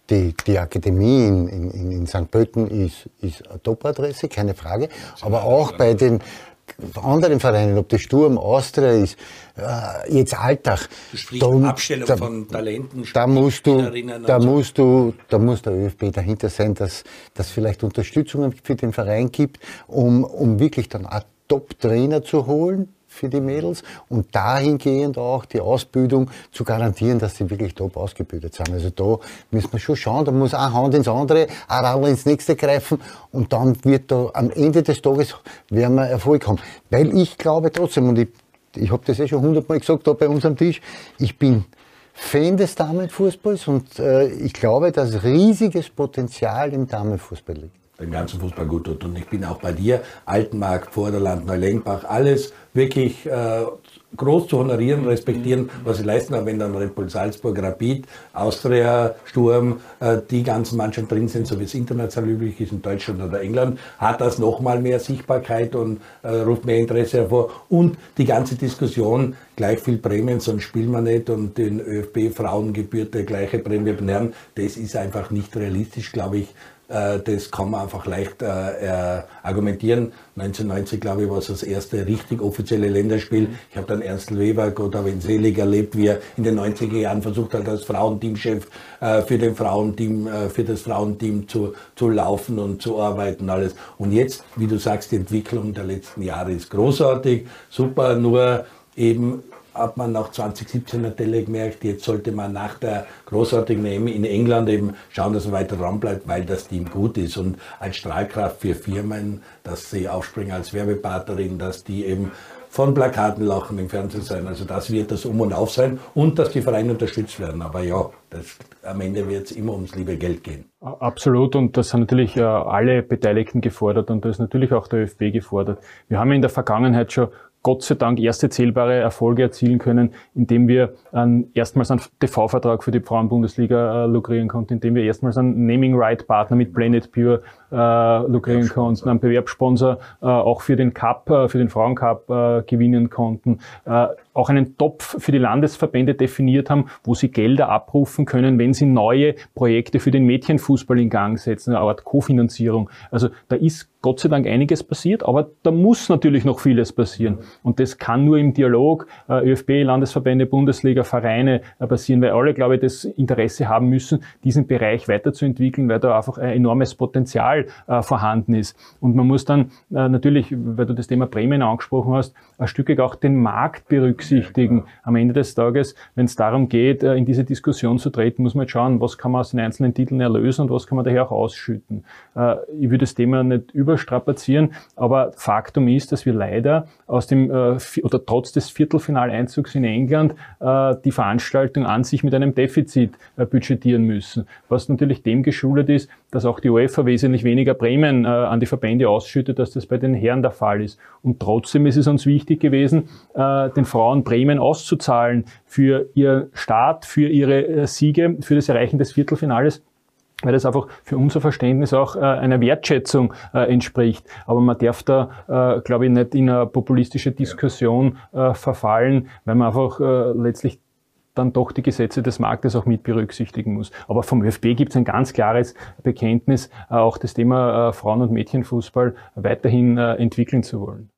Die, die Akademie in, in, in St. Pölten ist, ist eine Top-Adresse, keine Frage. Aber auch bei den anderen Vereinen, ob das Sturm, Austria ist, äh, jetzt Alltag. Du sprichst da, Abstellung da, von Talenten, da musst du, da musst du, da muss der ÖFB dahinter sein, dass dass vielleicht Unterstützungen für den Verein gibt, um, um wirklich dann auch Top-Trainer zu holen, für die Mädels und dahingehend auch die Ausbildung zu garantieren, dass sie wirklich top ausgebildet sind. Also da müssen wir schon schauen, da muss eine Hand ins andere, ein Radl ins nächste greifen und dann wird da am Ende des Tages werden wir Erfolg haben. Weil ich glaube trotzdem, und ich, ich habe das ja schon hundertmal gesagt da bei uns am Tisch, ich bin Fan des Damenfußballs und äh, ich glaube, dass riesiges Potenzial im Damenfußball liegt dem ganzen Fußball gut tut. Und ich bin auch bei dir, Altenmarkt, Vorderland, Neulenkbach, alles wirklich äh, groß zu honorieren, respektieren, was sie leisten. Aber wenn dann Red Bull Salzburg, Rapid, Austria, Sturm, äh, die ganzen Mannschaften drin sind, so wie es international üblich ist in Deutschland oder England, hat das nochmal mehr Sichtbarkeit und äh, ruft mehr Interesse hervor. Und die ganze Diskussion, gleich viel Prämien, sonst spielen wir nicht und den ÖFB Frauen gebührt der gleiche Prämie den Herren, das ist einfach nicht realistisch, glaube ich, das kann man einfach leicht äh, äh argumentieren. 1990, glaube ich, war es das erste richtig offizielle Länderspiel. Ich habe dann Ernst Weber, Gott habe ihn selig erlebt, wie er in den 90er Jahren versucht hat, als Frauenteamchef äh, für, den Frauenteam, äh, für das Frauenteam zu, zu laufen und zu arbeiten alles. Und jetzt, wie du sagst, die Entwicklung der letzten Jahre ist großartig, super, nur eben hat man nach 2017 natürlich gemerkt, jetzt sollte man nach der großartigen EM in England eben schauen, dass man weiter dran bleibt, weil das Team gut ist und als Strahlkraft für Firmen, dass sie aufspringen als Werbepartnerin, dass die eben von Plakatenlachen im Fernsehen sein. Also das wird das Um und Auf sein und dass die Vereine unterstützt werden. Aber ja, das, am Ende wird es immer ums liebe Geld gehen. Absolut und das sind natürlich äh, alle Beteiligten gefordert und da ist natürlich auch der ÖFB gefordert. Wir haben in der Vergangenheit schon Gott sei Dank erste zählbare Erfolge erzielen können, indem wir ähm, erstmals einen TV-Vertrag für die Frauenbundesliga äh, lukrieren konnten, indem wir erstmals einen Naming Right Partner mit Planet Pure äh, lukrieren konnten, einen Bewerbssponsor äh, auch für den Cup, äh, für den Frauencup äh, gewinnen konnten, äh, auch einen Topf für die Landesverbände definiert haben, wo sie Gelder abrufen können, wenn sie neue Projekte für den Mädchenfußball in Gang setzen, eine Art Kofinanzierung. Also da ist Gott sei Dank einiges passiert, aber da muss natürlich noch vieles passieren. Und das kann nur im Dialog äh, ÖFB, Landesverbände, Bundesliga, Vereine äh, passieren, weil alle, glaube ich, das Interesse haben müssen, diesen Bereich weiterzuentwickeln, weil da einfach ein enormes Potenzial äh, vorhanden ist. Und man muss dann äh, natürlich, weil du das Thema Prämien angesprochen hast, ein Stück auch den Markt berücksichtigen. Am Ende des Tages, wenn es darum geht, äh, in diese Diskussion zu treten, muss man schauen, was kann man aus den einzelnen Titeln erlösen und was kann man daher auch ausschütten. Äh, ich würde das Thema nicht überstrapazieren, aber Faktum ist, dass wir leider aus dem äh, oder trotz des Viertelfinaleinzugs in England die Veranstaltung an sich mit einem Defizit budgetieren müssen, was natürlich dem geschuldet ist, dass auch die UEFA wesentlich weniger Prämien an die Verbände ausschüttet, als das bei den Herren der Fall ist. Und trotzdem ist es uns wichtig gewesen, den Frauen Prämien auszuzahlen für ihr Start, für ihre Siege, für das Erreichen des Viertelfinales weil das einfach für unser Verständnis auch äh, einer Wertschätzung äh, entspricht. Aber man darf da, äh, glaube ich, nicht in eine populistische Diskussion äh, verfallen, weil man einfach äh, letztlich dann doch die Gesetze des Marktes auch mit berücksichtigen muss. Aber vom ÖFB gibt es ein ganz klares Bekenntnis, äh, auch das Thema Frauen- und Mädchenfußball weiterhin entwickeln zu wollen.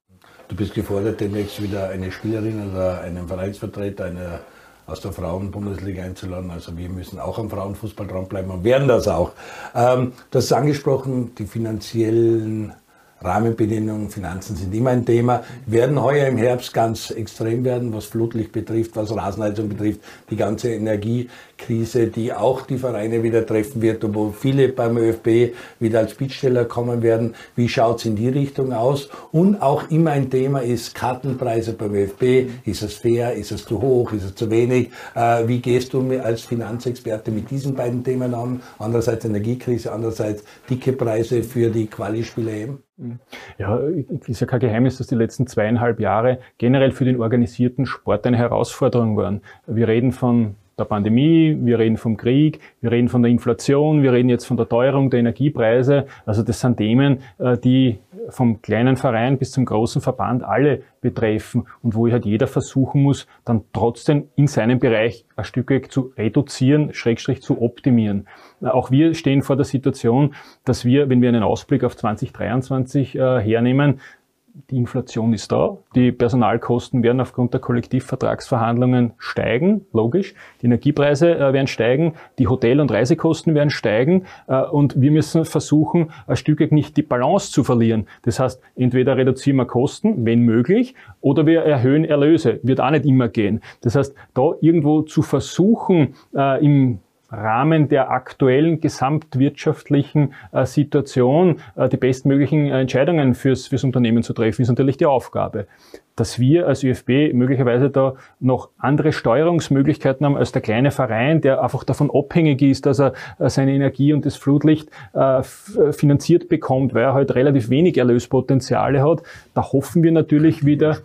Du bist gefordert, demnächst wieder eine Spielerin oder einen Vereinsvertreter, eine aus der Frauenbundesliga einzuladen. Also wir müssen auch am Frauenfußball dranbleiben und werden das auch. Ähm, das ist angesprochen, die finanziellen Rahmenbedingungen, Finanzen sind immer ein Thema, werden heuer im Herbst ganz extrem werden, was Flutlicht betrifft, was Rasenheizung betrifft, die ganze Energiekrise, die auch die Vereine wieder treffen wird wo viele beim ÖFB wieder als Bittsteller kommen werden. Wie schaut es in die Richtung aus? Und auch immer ein Thema ist Kartenpreise beim ÖFB. Ist es fair? Ist es zu hoch? Ist es zu wenig? Äh, wie gehst du als Finanzexperte mit diesen beiden Themen an? Andererseits Energiekrise, andererseits dicke Preise für die Quali-Spiele eben? Ja, ist ja kein Geheimnis, dass die letzten zweieinhalb Jahre generell für den organisierten Sport eine Herausforderung waren. Wir reden von der Pandemie, wir reden vom Krieg, wir reden von der Inflation, wir reden jetzt von der Teuerung der Energiepreise. Also das sind Themen, äh, die vom kleinen Verein bis zum großen Verband alle betreffen und wo halt jeder versuchen muss, dann trotzdem in seinem Bereich ein Stück zu reduzieren, Schrägstrich zu optimieren. Auch wir stehen vor der Situation, dass wir, wenn wir einen Ausblick auf 2023 äh, hernehmen, die Inflation ist da, die Personalkosten werden aufgrund der Kollektivvertragsverhandlungen steigen, logisch, die Energiepreise äh, werden steigen, die Hotel- und Reisekosten werden steigen äh, und wir müssen versuchen, ein Stück nicht die Balance zu verlieren. Das heißt, entweder reduzieren wir Kosten, wenn möglich, oder wir erhöhen Erlöse, wird auch nicht immer gehen. Das heißt, da irgendwo zu versuchen, äh, im Rahmen der aktuellen gesamtwirtschaftlichen äh, Situation äh, die bestmöglichen äh, Entscheidungen fürs, fürs Unternehmen zu treffen, ist natürlich die Aufgabe dass wir als ÖFB möglicherweise da noch andere Steuerungsmöglichkeiten haben als der kleine Verein, der einfach davon abhängig ist, dass er äh, seine Energie und das Flutlicht äh, finanziert bekommt, weil er halt relativ wenig Erlöspotenziale hat. Da hoffen wir natürlich wieder,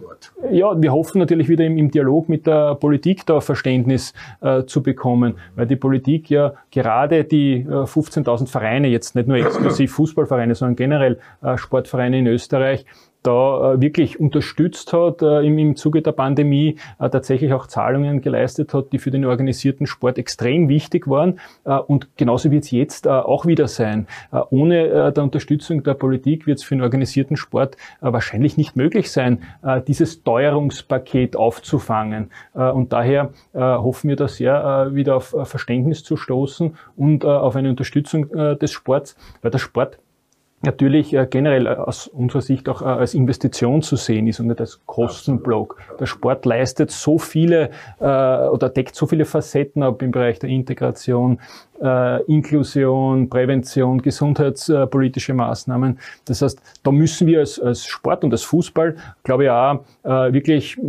ja, wir hoffen natürlich wieder im, im Dialog mit der Politik da Verständnis äh, zu bekommen, weil die Politik ja gerade die äh, 15.000 Vereine, jetzt nicht nur exklusiv Fußballvereine, sondern generell äh, Sportvereine in Österreich, da äh, wirklich unterstützt hat äh, im, Zuge der Pandemie, äh, tatsächlich auch Zahlungen geleistet hat, die für den organisierten Sport extrem wichtig waren. Und genauso wird es jetzt auch wieder sein. Ohne der Unterstützung der Politik wird es für den organisierten Sport wahrscheinlich nicht möglich sein, dieses Teuerungspaket aufzufangen. Und daher hoffen wir da sehr, wieder auf Verständnis zu stoßen und auf eine Unterstützung des Sports, weil der Sport natürlich äh, generell äh, aus unserer Sicht auch äh, als Investition zu sehen ist und nicht als Kostenblock. Der Sport leistet so viele oder deckt so viele Facetten ab im Bereich der Integration, äh, Inklusion, Prävention, gesundheitspolitische Maßnahmen. Das heißt, da müssen wir als, als Sport und als Fußball, glaube ich, auch äh, wirklich äh,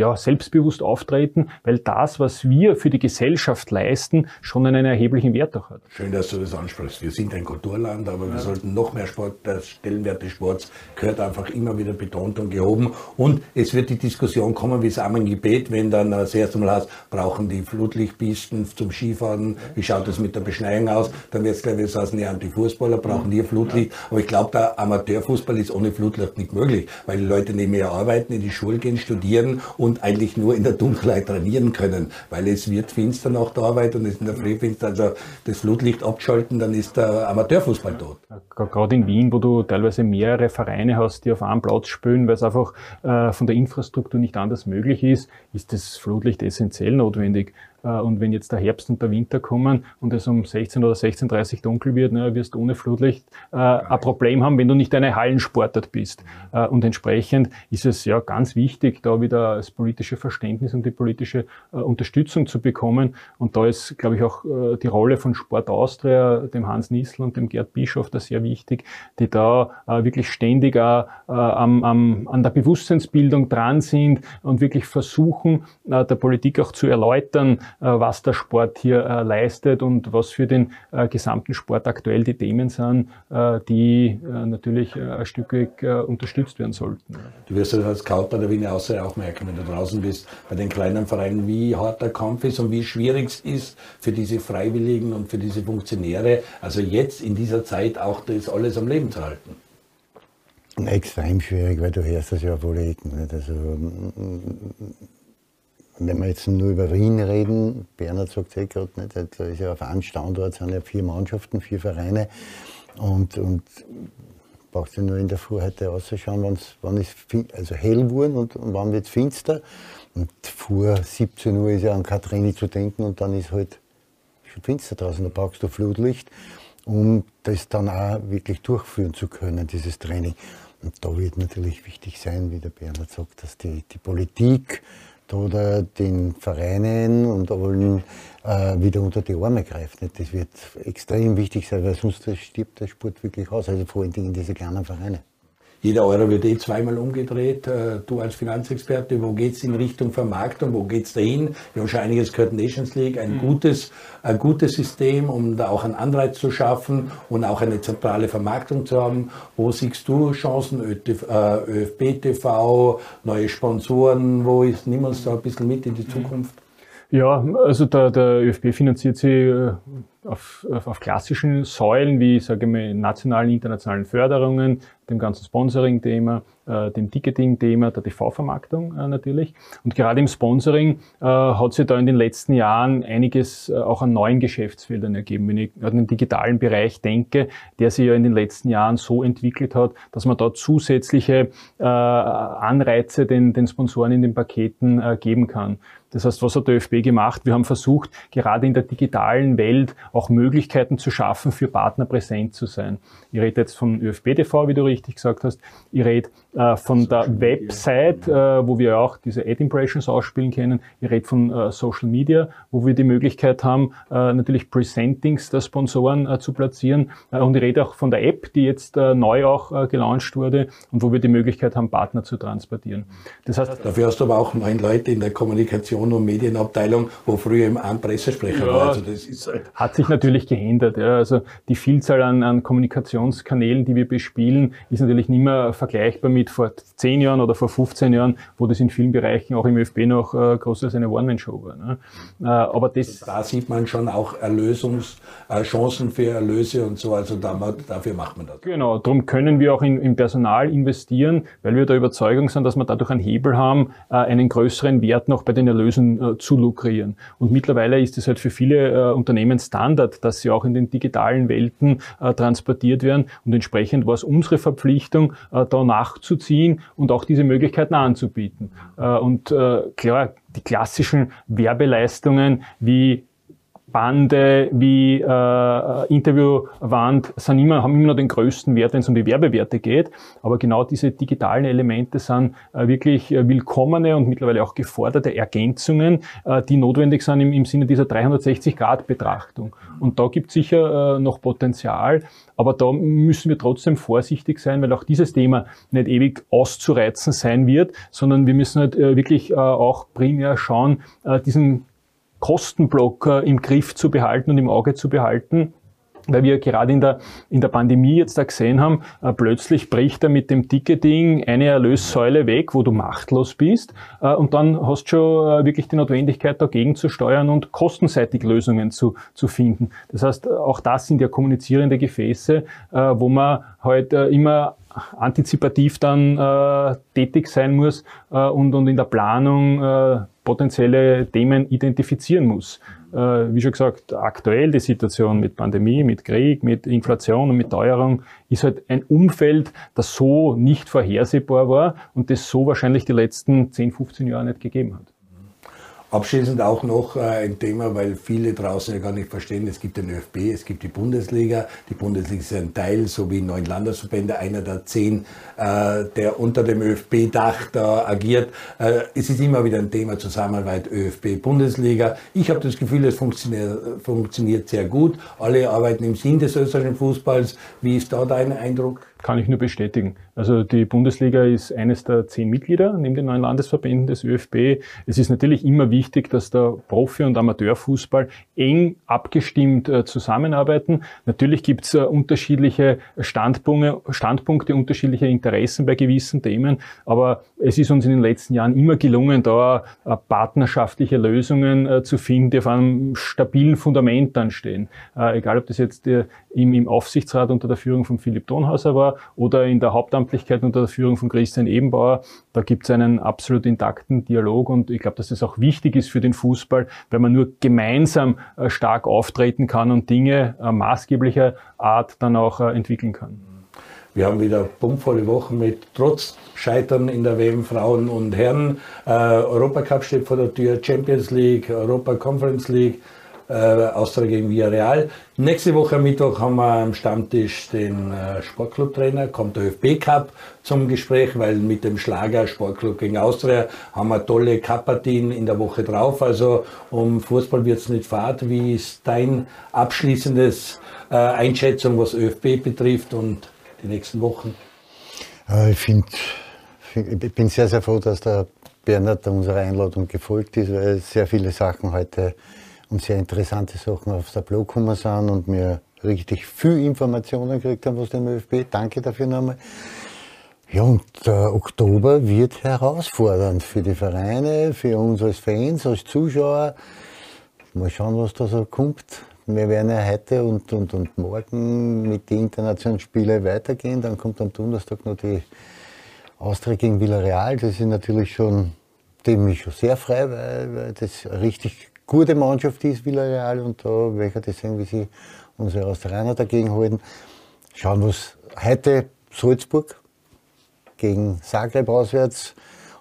ja, selbstbewusst auftreten, weil das, was wir für die Gesellschaft leisten, schon einen erheblichen Wert auch hat. Schön, dass du das ansprichst. Wir sind ein Kulturland, aber wir sollten noch mehr Sport, der Stellenwert des Sports gehört einfach immer wieder betont und gehoben. Und es wird die Diskussion kommen, wie es am Gebet, wenn dann das erste Mal heißt, brauchen die Flutlichtpisten zum Skifahren, wie schaut es mit der Beschneiung aus, dann wird es gleich wieder heißen, ja, die Fußballer brauchen hier Flutlicht. Aber ich glaube, der Amateurfußball ist ohne Flutlicht nicht möglich, weil die Leute nicht mehr arbeiten, in die Schule gehen, studieren und eigentlich nur in der Dunkelheit trainieren können, weil es wird finster nach der Arbeit und es in der Früh finster. Also das Flutlicht abschalten, dann ist der Amateurfußball tot. Gerade in Wien, wo du teilweise mehrere Vereine hast, die auf einem Platz spielen, weil es einfach äh, von der Infrastruktur nicht anders möglich ist, ist das Flutlicht essentiell notwendig. Äh, und wenn jetzt der Herbst und der Winter kommen und es um 16 oder 16.30 Uhr dunkel wird, ne, wirst du ohne Flutlicht äh, ein Problem haben, wenn du nicht eine Hallensportart bist. Äh, und entsprechend ist es ja ganz wichtig, da wieder das politische Verständnis und die politische äh, Unterstützung zu bekommen. Und da ist, glaube ich, auch äh, die Rolle von Sport Austria, dem Hans Nissel und dem Gerd Bischof da sehr wichtig, die da äh, wirklich ständig auch, am, am, an der Bewusstseinsbildung dran sind und wirklich versuchen, der Politik auch zu erläutern, was der Sport hier äh, leistet und was für den äh, gesamten Sport aktuell die Themen sind, die natürlich ein Stück weit unterstützt werden sollten. Du wirst das als Scout bei der Wiener Austria auch merken, wenn du draußen bist, bei den kleinen Vereinen, wie hart der Kampf ist und wie schwierig es ist für diese Freiwilligen und für diese Funktionäre, also jetzt in dieser Zeit auch das alles am Leben zu halten. Extrem schwierig, weil du hörst das ja wohl Ecken. Also, wenn wir jetzt nur über Wien reden, Bernhard sagt es eh gerade nicht, da ist ja auf einem Standort sind ja vier Mannschaften, vier Vereine und, und braucht sich nur in der Früh heute auszuschauen, wann es also hell wurde und, und wann wird es finster. Und vor 17 Uhr ist ja an Katrini zu denken und dann ist halt schon finster draußen, da brauchst du Flutlicht, um das dann auch wirklich durchführen zu können, dieses Training. Und da wird natürlich wichtig sein, wie der Bernhard sagt, dass die, die Politik oder den Vereinen und allen äh, wieder unter die Arme greift. Nicht? Das wird extrem wichtig sein, weil sonst stirbt der Sport wirklich aus. Also vor allen Dingen diese kleinen Vereine. Jeder Euro wird eh zweimal umgedreht. Äh, du als Finanzexperte, wo geht es in Richtung Vermarktung? Wo geht es dahin? Wir haben schon einiges gehört, Nations League, ein, mhm. gutes, ein gutes System, um da auch einen Anreiz zu schaffen und auch eine zentrale Vermarktung zu haben. Wo siehst du Chancen? ÖFB TV, neue Sponsoren, wo ist, nimm uns da ein bisschen mit in die Zukunft? Ja, also der, der ÖFB finanziert sie äh, auf, auf, auf klassischen Säulen wie, sage ich mal, nationalen, internationalen Förderungen, dem ganzen Sponsoring-Thema, äh, dem Ticketing-Thema, der TV-Vermarktung äh, natürlich. Und gerade im Sponsoring äh, hat sich da in den letzten Jahren einiges äh, auch an neuen Geschäftsfeldern ergeben. Wenn ich an den digitalen Bereich denke, der sich ja in den letzten Jahren so entwickelt hat, dass man da zusätzliche äh, Anreize den, den Sponsoren in den Paketen äh, geben kann. Das heißt, was hat der ÖFB gemacht? Wir haben versucht, gerade in der digitalen Welt auch Möglichkeiten zu schaffen, für Partner präsent zu sein. Ich rede jetzt vom ÖFB TV, wie du richtig gesagt hast. Ich rede äh, von der Website, äh, wo wir auch diese Ad Impressions ausspielen können. Ich rede von äh, Social Media, wo wir die Möglichkeit haben, äh, natürlich Presentings der Sponsoren äh, zu platzieren. Äh, und ich rede auch von der App, die jetzt neu auch gelauncht wurde und wo wir die Möglichkeit haben, Partner zu transportieren. Das heißt, Dafür hast du aber auch neun Leute in der Kommunikation und Medienabteilung, wo früher eben ein Pressesprecher ja, war. Also das ist halt hat sich natürlich geändert. Ja. Also die Vielzahl an, an Kommunikationskanälen, die wir bespielen, ist natürlich nicht mehr vergleichbar mit vor zehn Jahren oder vor 15 Jahren, wo das in vielen Bereichen auch im ÖFB noch äh, groß als eine One-Man-Show war. Ne? Äh, aber das da sieht man schon auch Erlösungschancen äh, für Erlöse und so. Also da, dafür macht man das. Genau, darum können wir auch in, in Personal investieren, weil wir der Überzeugung sind, dass wir dadurch einen Hebel haben, äh, einen größeren Wert noch bei den Erlösen äh, zu lukrieren. Und mittlerweile ist es halt für viele äh, Unternehmen Standard, dass sie auch in den digitalen Welten äh, transportiert werden. Und entsprechend war es unsere Verpflichtung, da nachzuziehen und auch diese Möglichkeiten anzubieten. Und klar, die klassischen Werbeleistungen wie Bande wie äh, Interviewwand sind immer, haben immer noch den größten Wert, wenn es um die Werbewerte geht. Aber genau diese digitalen Elemente sind äh, wirklich äh, willkommene und mittlerweile auch geforderte Ergänzungen, äh, die notwendig sind im, im Sinne dieser 360-Grad-Betrachtung. Und da gibt es sicher äh, noch Potenzial, aber da müssen wir trotzdem vorsichtig sein, weil auch dieses Thema nicht ewig auszureizen sein wird, sondern wir müssen halt äh, wirklich äh, auch primär schauen, äh, diesen Kostenblock im Griff zu behalten und im Auge zu behalten weil wir gerade in der, in der Pandemie jetzt da gesehen haben, äh, plötzlich bricht er mit dem Ticketing eine Erlössäule weg, wo du machtlos bist äh, und dann hast du schon äh, wirklich die Notwendigkeit dagegen zu steuern und kostenseitig Lösungen zu, zu finden. Das heißt, auch das sind ja kommunizierende Gefäße, äh, wo man halt äh, immer antizipativ dann äh, tätig sein muss und, und in der Planung potenzielle Themen identifizieren muss. Äh, wie schon gesagt, aktuell die Situation mit Pandemie, mit Krieg, mit Inflation und mit Teuerung ist halt ein Umfeld, das so nicht vorhersehbar war und das so wahrscheinlich die letzten 10, 15 Jahre nicht gegeben hat. Abschließend auch noch äh, ein Thema, weil viele draußen ja gar nicht verstehen, es gibt den ÖFB, es gibt die Bundesliga. Die Bundesliga ist ein Teil, so wie neun Landesverbände, einer der zehn, äh, der unter dem ÖFB-Dach da agiert. Äh, es ist immer wieder ein Thema Zusammenarbeit ÖFB-Bundesliga. Ich habe das Gefühl, es funktioniert, funktioniert sehr gut. Alle arbeiten im Sinn des österreichischen Fußballs. Wie ist da dein Eindruck? Kann ich nur bestätigen. Also die Bundesliga ist eines der zehn Mitglieder neben den neuen Landesverbänden des ÖFB. Es ist natürlich immer wichtig, dass der Profi- und Amateurfußball eng abgestimmt äh, zusammenarbeiten. Natürlich gibt es äh, unterschiedliche Standpunkte, Standpunkte, unterschiedliche Interessen bei gewissen Themen, aber es ist uns in den letzten Jahren immer gelungen, da äh, partnerschaftliche Lösungen zu finden, die auf einem stabilen Fundament dann stehen. Egal, ob das jetzt im, im Aufsichtsrat unter der Führung von Philipp Donhauser war oder in der Hauptamtlichkeit unter der Führung von Christian Ebenbauer. Da gibt es einen absolut intakten Dialog und ich glaube, dass das auch wichtig ist für den Fußball, weil man nur gemeinsam äh, stark auftreten kann und Dinge äh, maßgeblicher Art dann auch äh, entwickeln kann. Wir haben wieder bummvolle Wochen mit trotz Scheitern in der WM Frauen und Herren. Äh, Europacup steht vor der Tür, Champions League, Europa Conference League äh, Austria gegen Villarreal. Nächste Woche Mittwoch haben wir am Stammtisch den äh, Sportclub-Trainer, kommt der ÖFB Cup zum Gespräch, weil mit dem Schlager Sportclub gegen Austria haben wir tolle Cup-Partien in der Woche drauf. Also um Fußball wird es nicht fad. Wie ist dein abschließendes äh, Einschätzung, was ÖFB betrifft und die nächsten Wochen? Äh, ich finde, ich bin sehr, sehr froh, dass der Bernhard unserer Einladung gefolgt ist, weil sehr viele Sachen heute und sehr interessante Sachen auf der Blog gekommen sind und mir richtig viel Informationen gekriegt haben aus dem ÖFB. Danke dafür nochmal. Ja, und der Oktober wird herausfordernd für die Vereine, für uns als Fans, als Zuschauer. Mal schauen, was da so kommt. Wir werden ja heute und, und, und morgen mit den internationalen Spielen weitergehen. Dann kommt am Donnerstag noch die Austria gegen Villarreal. Das ist natürlich schon, dem ist schon sehr frei, weil, weil das richtig gute Mannschaft ist, Villarreal, und da werde ich das sehen, wie sie unsere Australier dagegen halten. Schauen wir uns heute Salzburg gegen Zagreb auswärts,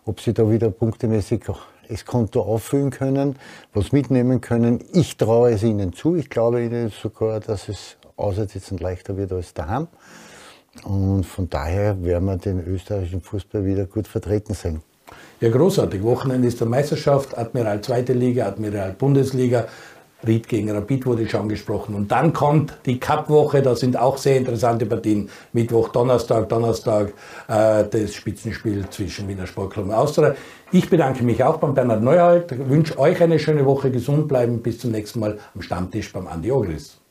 ob sie da wieder punktemäßig das Konto auffüllen können, was mitnehmen können. Ich traue es ihnen zu. Ich glaube ihnen sogar, dass es jetzt leichter wird als daheim. Und von daher werden wir den österreichischen Fußball wieder gut vertreten sein. Ja, großartig. Wochenende ist der Meisterschaft, Admiral zweite Liga, Admiral Bundesliga. Ried gegen Rapid wurde schon angesprochen. Und dann kommt die Cup-Woche, da sind auch sehr interessante Partien. Mittwoch, Donnerstag, Donnerstag äh, das Spitzenspiel zwischen Wiener Sportclub und Austria. Ich bedanke mich auch beim Bernhard Neuhalt, wünsche euch eine schöne Woche, gesund bleiben, bis zum nächsten Mal am Stammtisch beim Andi Ogris.